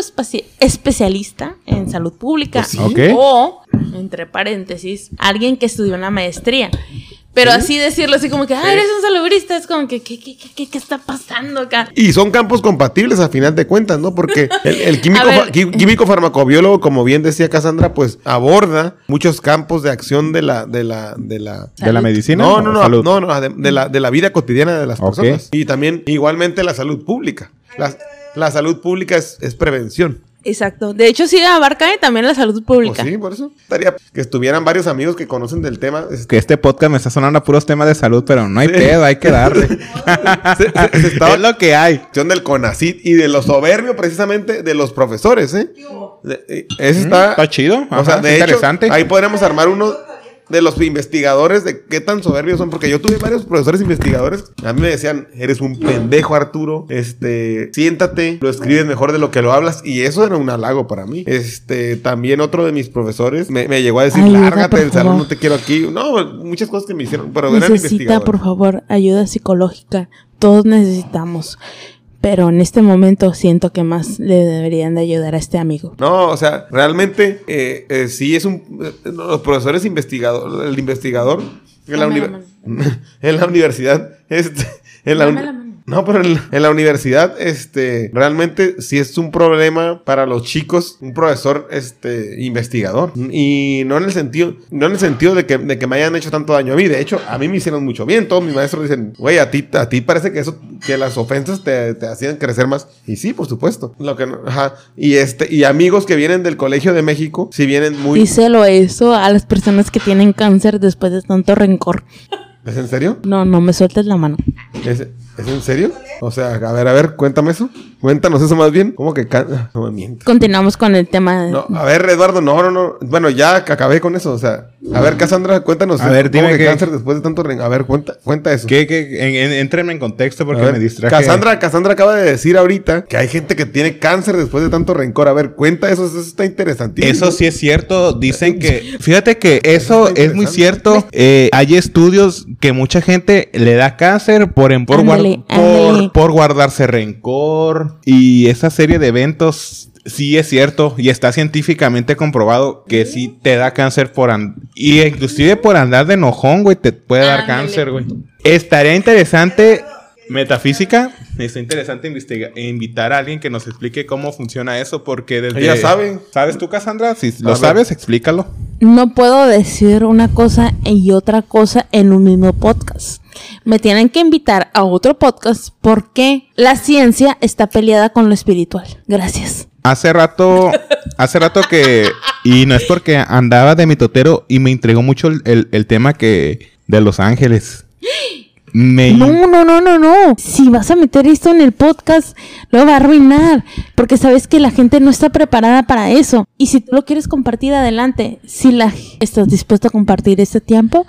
especialista en salud pública. Pues sí. O, entre paréntesis, alguien que estudió una maestría. Pero así decirlo, así como que, ah, eres un salubrista, es como que, ¿qué, qué, qué, qué- qué está pasando acá? Y son campos compatibles a final de cuentas, ¿no? Porque [laughs] el, el químico, fa- químico farmacobiólogo, como bien decía Cassandra, pues aborda muchos campos de acción de la, de la, de la, ¿De la medicina? no, no, no, salud? no, no, de, de la, de la vida cotidiana de las personas. Y también, igualmente, la salud pública. La, la salud pública es, es prevención. Exacto. De hecho, sí abarca eh, también la salud pública. Pues sí, por eso. Estaría que estuvieran varios amigos que conocen del tema. este, Que este podcast me está sonando a puros temas de salud, pero no hay pedo, hay que darle. [laughs] se- se- se [laughs] estaba- es lo que hay. cuestión del CONACIT y de lo soberbio precisamente de los profesores, ¿eh? Eh, Ese está... está chido, O sea, de hecho, interesante. ahí podríamos armar uno de los investigadores de qué tan soberbios son, porque yo tuve varios profesores investigadores, a mí me decían, eres un pendejo Arturo, este, siéntate, lo escribes mejor de lo que lo hablas, y eso era un halago para mí. Este, también otro de mis profesores me, me llegó a decir, Ayuda, lárgate del salón, no te quiero aquí. No, muchas cosas que me hicieron, pero eran Necesita, investigadores. por favor, ayuda psicológica. Todos necesitamos. Pero en este momento siento que más le deberían de ayudar a este amigo. No, o sea, realmente eh, eh, sí es un... eh, los profesores investigadores, el investigador en la uni- [laughs] en la universidad, este, en la La no, pero en, en la universidad, este, realmente sí es un problema para los chicos, un profesor, este, investigador. Y no en el sentido, no en el sentido de que, de que me hayan hecho tanto daño a mí. De hecho, a mí me hicieron mucho bien. Todos mis maestros dicen, güey, a ti, a ti parece que eso, que las ofensas te, te hacían crecer más. Y sí, por supuesto. Lo que no- ajá. Y este, y amigos que vienen del Colegio de México, si vienen muy. Díselo eso a las personas que tienen cáncer después de tanto rencor. ¿Es en serio? No, no me sueltes la mano. ¿Es, ¿Es en serio? O sea, a ver, a ver, cuéntame eso. Cuéntanos eso más bien. ¿Cómo que can- [laughs] No me mientas. Continuamos con el tema. No, a ver, Eduardo, no, no, no. Bueno, ya que acabé con eso. O sea, a ver, Cassandra, cuéntanos. A ver, ¿cómo dime que qué- cáncer después de tanto ren- A ver, cuenta, cuenta eso. ¿Qué, qué, en, en- entrenme en contexto porque ver, me distraje. Cassandra, Cassandra acaba de decir ahorita que hay gente que tiene cáncer después de tanto rencor. A ver, cuenta eso, eso está interesantísimo. Eso sí es cierto. Dicen [laughs] que. Fíjate que eso es muy cierto. Eh, hay estudios que mucha gente le da cáncer por, por, Ándale, por, por guardarse rencor. Y esa serie de eventos. Sí es cierto y está científicamente comprobado que sí te da cáncer por andar y inclusive por andar de enojón, güey, te puede dar Ándale. cáncer, güey. Estaría interesante metafísica, está interesante invitar a alguien que nos explique cómo funciona eso porque desde Ella sabe. ¿Sabes tú, Cassandra? Si A lo ver. sabes, explícalo. No puedo decir una cosa y otra cosa en un mismo podcast. Me tienen que invitar a otro podcast porque la ciencia está peleada con lo espiritual. Gracias. Hace rato, hace rato que, y no es porque andaba de mitotero y me intrigó mucho el, el- el tema que de Los Ángeles. [gasps] Me, No, no, no, no, no. Si vas a meter esto en el podcast, lo va a arruinar. Porque sabes que la gente no está preparada para eso. Y si tú lo quieres compartir, adelante. Si la estás dispuesto a compartir este tiempo,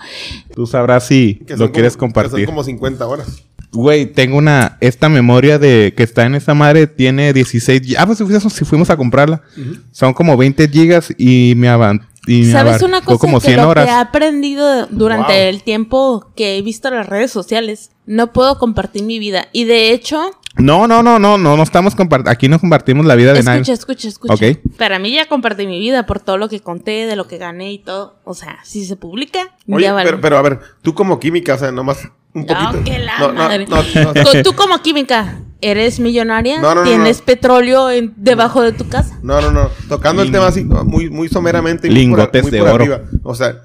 tú sabrás si Que lo quieres como- que compartir. Son como 50 horas. Güey, tengo una, esta memoria de que está en esa madre tiene 16, gi- ah, pues si fuimos, si fuimos a comprarla, son como 20 gigas y me y ¿sabes una cosa? como que 100 lo horas. que he aprendido durante Wow. el tiempo que he visto las redes sociales, no puedo compartir mi vida. Y de hecho, No, no, no, no, no, no estamos compartiendo, aquí no compartimos la vida de nadie. escucha, escucha, escucha. Ok. Para mí ya compartí mi vida por todo lo que conté, de lo que gané y todo. O sea, si se publica, Oye, ya vale. pero, pero a ver, tú como química, o sea, nomás un No, poquito. que la No, no, madre. no, no, no. Tú como química, ¿eres millonaria? No, no, no, ¿Tienes no. petróleo en- debajo de tu casa? No, no, no. Tocando el tema así, muy, muy someramente. y muy Lingotes muy de por oro. arriba. O sea,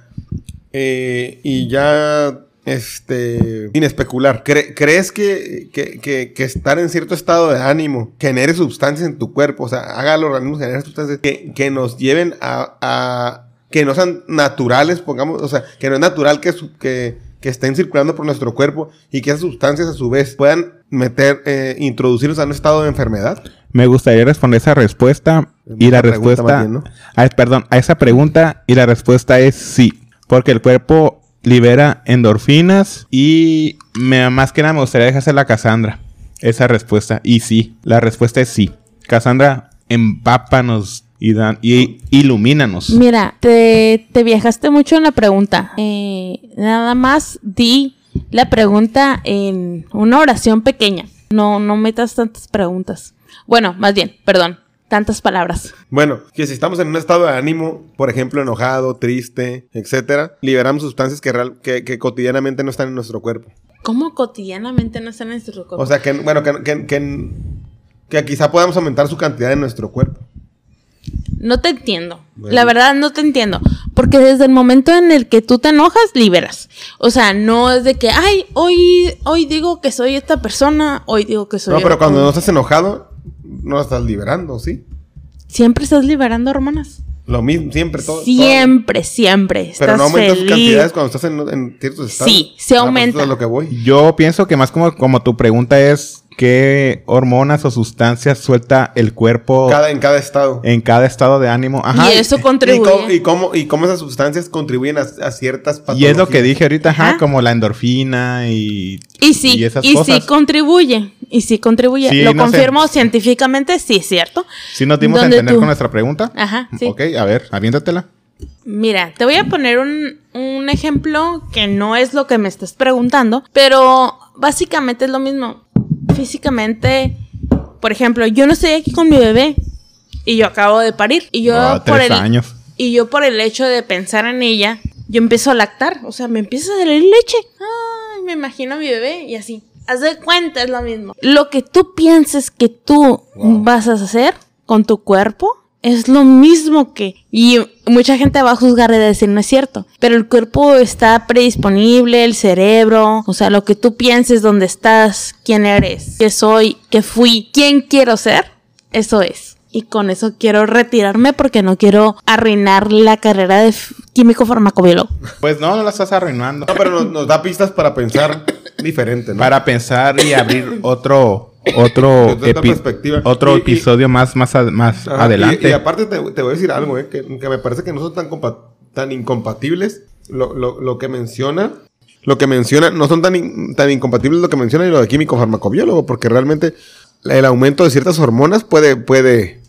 eh, y ya este, sin especular, cre- ¿crees que, que, que, que estar en cierto estado de ánimo genere sustancias en tu cuerpo? O sea, haga al organismo generar sustancias que, que nos lleven a, a- que no sean naturales, pongamos, o sea, que no es natural que, su- que, que estén circulando por nuestro cuerpo y que esas sustancias a su vez puedan meter, eh, introducirnos a un estado de enfermedad. Me gustaría responder esa respuesta y la respuesta, bien, ¿no? a- perdón, a esa pregunta y la respuesta es sí, porque el cuerpo libera endorfinas y me, más que nada me gustaría dejarse la Cassandra esa respuesta y sí, la respuesta es sí. Cassandra, empápanos y, dan, y ilumínanos. Mira, te, te viajaste mucho en la pregunta. Eh, nada más di la pregunta en una oración pequeña. No, no metas tantas preguntas. Bueno, más bien, perdón, tantas palabras. Bueno, que si estamos en un estado de ánimo, por ejemplo, enojado, triste, etcétera, liberamos sustancias que, real- que, que cotidianamente no están en nuestro cuerpo. ¿Cómo cotidianamente no están en nuestro cuerpo? O sea, que, bueno, que, que, que, que quizá podamos aumentar su cantidad en nuestro cuerpo. No te entiendo. Bueno. La verdad no te entiendo. Porque desde el momento en el que tú te enojas, liberas. O sea, no es de que, ay, hoy, hoy digo que soy esta persona, hoy digo que soy... No, pero cuando no estás enojado, no la estás liberando, ¿sí? Siempre estás liberando hormonas. Lo mismo, siempre, todo. todo. siempre, siempre. Pero estás no aumentas sus feliz. cantidades cuando estás en, en ciertos estados. Sí, se aumenta. lo que voy. Yo pienso que más como, como tu pregunta es qué hormonas o sustancias suelta el cuerpo Cada, en cada estado. en cada estado de ánimo. Ajá. Y eso ¿Y contribuye. cómo, y, cómo, y cómo esas sustancias contribuyen a, a ciertas Y patologías. es lo que dije ahorita, ajá, como la endorfina y... Y sí, y esas y cosas. sí contribuye. Y sí contribuye. Sí, Lo no sé. confirmo científicamente, sí, es cierto. ¿Sí nos dimos a entender tú- con nuestra pregunta? Ajá, sí. Ok, a ver, aviéntatela. Mira, te voy a poner un, un ejemplo que no es lo que me estás preguntando, pero básicamente es lo mismo. Físicamente, por ejemplo, yo no estoy aquí con mi bebé y yo acabo de parir. Y yo Ah, por el, años. Y yo por el hecho de pensar en ella, yo empiezo a lactar. O sea, me empieza a salir leche. Ay, me imagino a mi bebé y así. Haz de cuenta, es lo mismo. Lo que tú pienses que tú Wow. vas a hacer con tu cuerpo es lo mismo que... Y mucha gente va a juzgar y decir, no es cierto. Pero el cuerpo está predisponible, el cerebro, o sea, lo que tú pienses, dónde estás, quién eres, qué soy, qué fui, quién quiero ser, eso es. Y con eso quiero retirarme porque no quiero arruinar la carrera de químico farmacobiólogo. Pues no, no la estás arruinando. No, pero nos, nos da pistas para pensar [coughs] diferente, ¿no? Para pensar y abrir otro otro [laughs] Desde otra epi- perspectiva. otro Y- y- episodio más más a- más Ajá, adelante. Y, y aparte te, te voy a decir algo, eh, que, que me parece que no son tan, tan incompatibles lo, lo, lo que menciona. Lo que menciona, no son tan, in- tan incompatibles lo que menciona y lo de químico farmacobiólogo, porque realmente el aumento de ciertas hormonas puede, puede,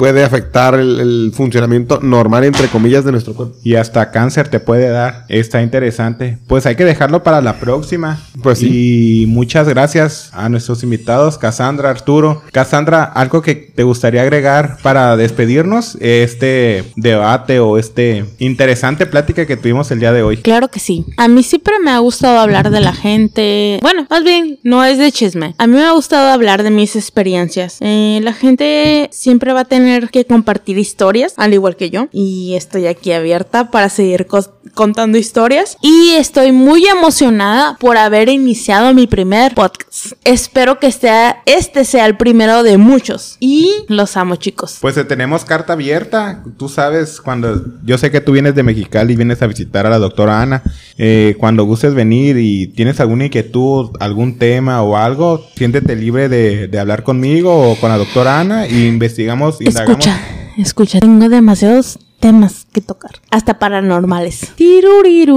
puede afectar el, el funcionamiento normal, entre comillas, de nuestro cuerpo. Y hasta cáncer te puede dar. Está interesante. Pues hay que dejarlo para la próxima. Pues Y muchas gracias a nuestros invitados, Cassandra, Arturo. Cassandra, ¿algo que te gustaría agregar para despedirnos? Este debate o este interesante plática que tuvimos el día de hoy. Claro que sí. A mí siempre me ha gustado hablar de la gente. Bueno, más bien, no es de chisme. A mí me ha gustado hablar de mis experiencias. Eh, la gente siempre va a tener que compartir historias, al igual que yo. Y estoy aquí abierta para seguir contando historias. Y estoy muy emocionada por haber iniciado mi primer podcast. Espero que sea, este sea el primero de muchos. Y los amo, chicos. Pues eh, tenemos carta abierta. Tú sabes, cuando yo sé que tú vienes de Mexicali y vienes a visitar a la doctora Ana. eh, cuando gustes venir y tienes alguna inquietud, algún tema o algo, siéntete libre de, de hablar conmigo o con la doctora Ana y investigamos, indagamos. Escucha, escucha, tengo demasiados temas que tocar, hasta paranormales.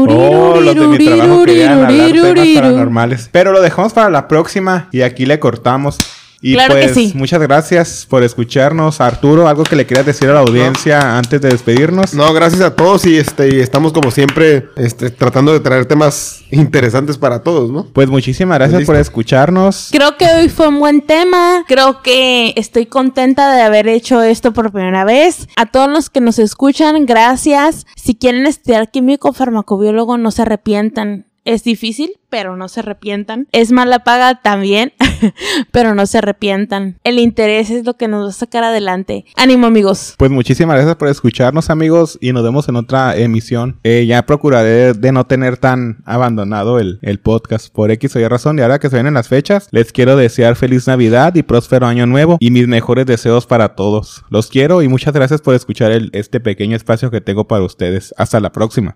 Oh, los de mi trabajo querían hablar temas Tiruriruriruriruriruriru. paranormales. Pero lo dejamos para la próxima y aquí le cortamos. Y Claro que pues sí. muchas gracias por escucharnos. Arturo, ¿algo que le quieras decir a la audiencia antes de despedirnos? No, gracias a todos y este y estamos como siempre este, tratando de traer temas interesantes para todos, ¿no? Pues muchísimas gracias Listo. por escucharnos. Creo que hoy fue un buen tema. Creo que estoy contenta de haber hecho esto por primera vez. A todos los que nos escuchan, gracias. Si quieren estudiar químico farmacobiólogo, no se arrepientan. Es difícil, pero no se arrepientan. Es mala paga también, [laughs] pero no se arrepientan. El interés es lo que nos va a sacar adelante. Ánimo amigos. Pues muchísimas gracias por escucharnos amigos y nos vemos en otra emisión. Eh, ya procuraré de no tener tan abandonado el, el podcast por X o Y razón. Y ahora que se vienen las fechas, les quiero desear feliz Navidad y próspero año nuevo y mis mejores deseos para todos. Los quiero y muchas gracias por escuchar el, este pequeño espacio que tengo para ustedes. Hasta la próxima.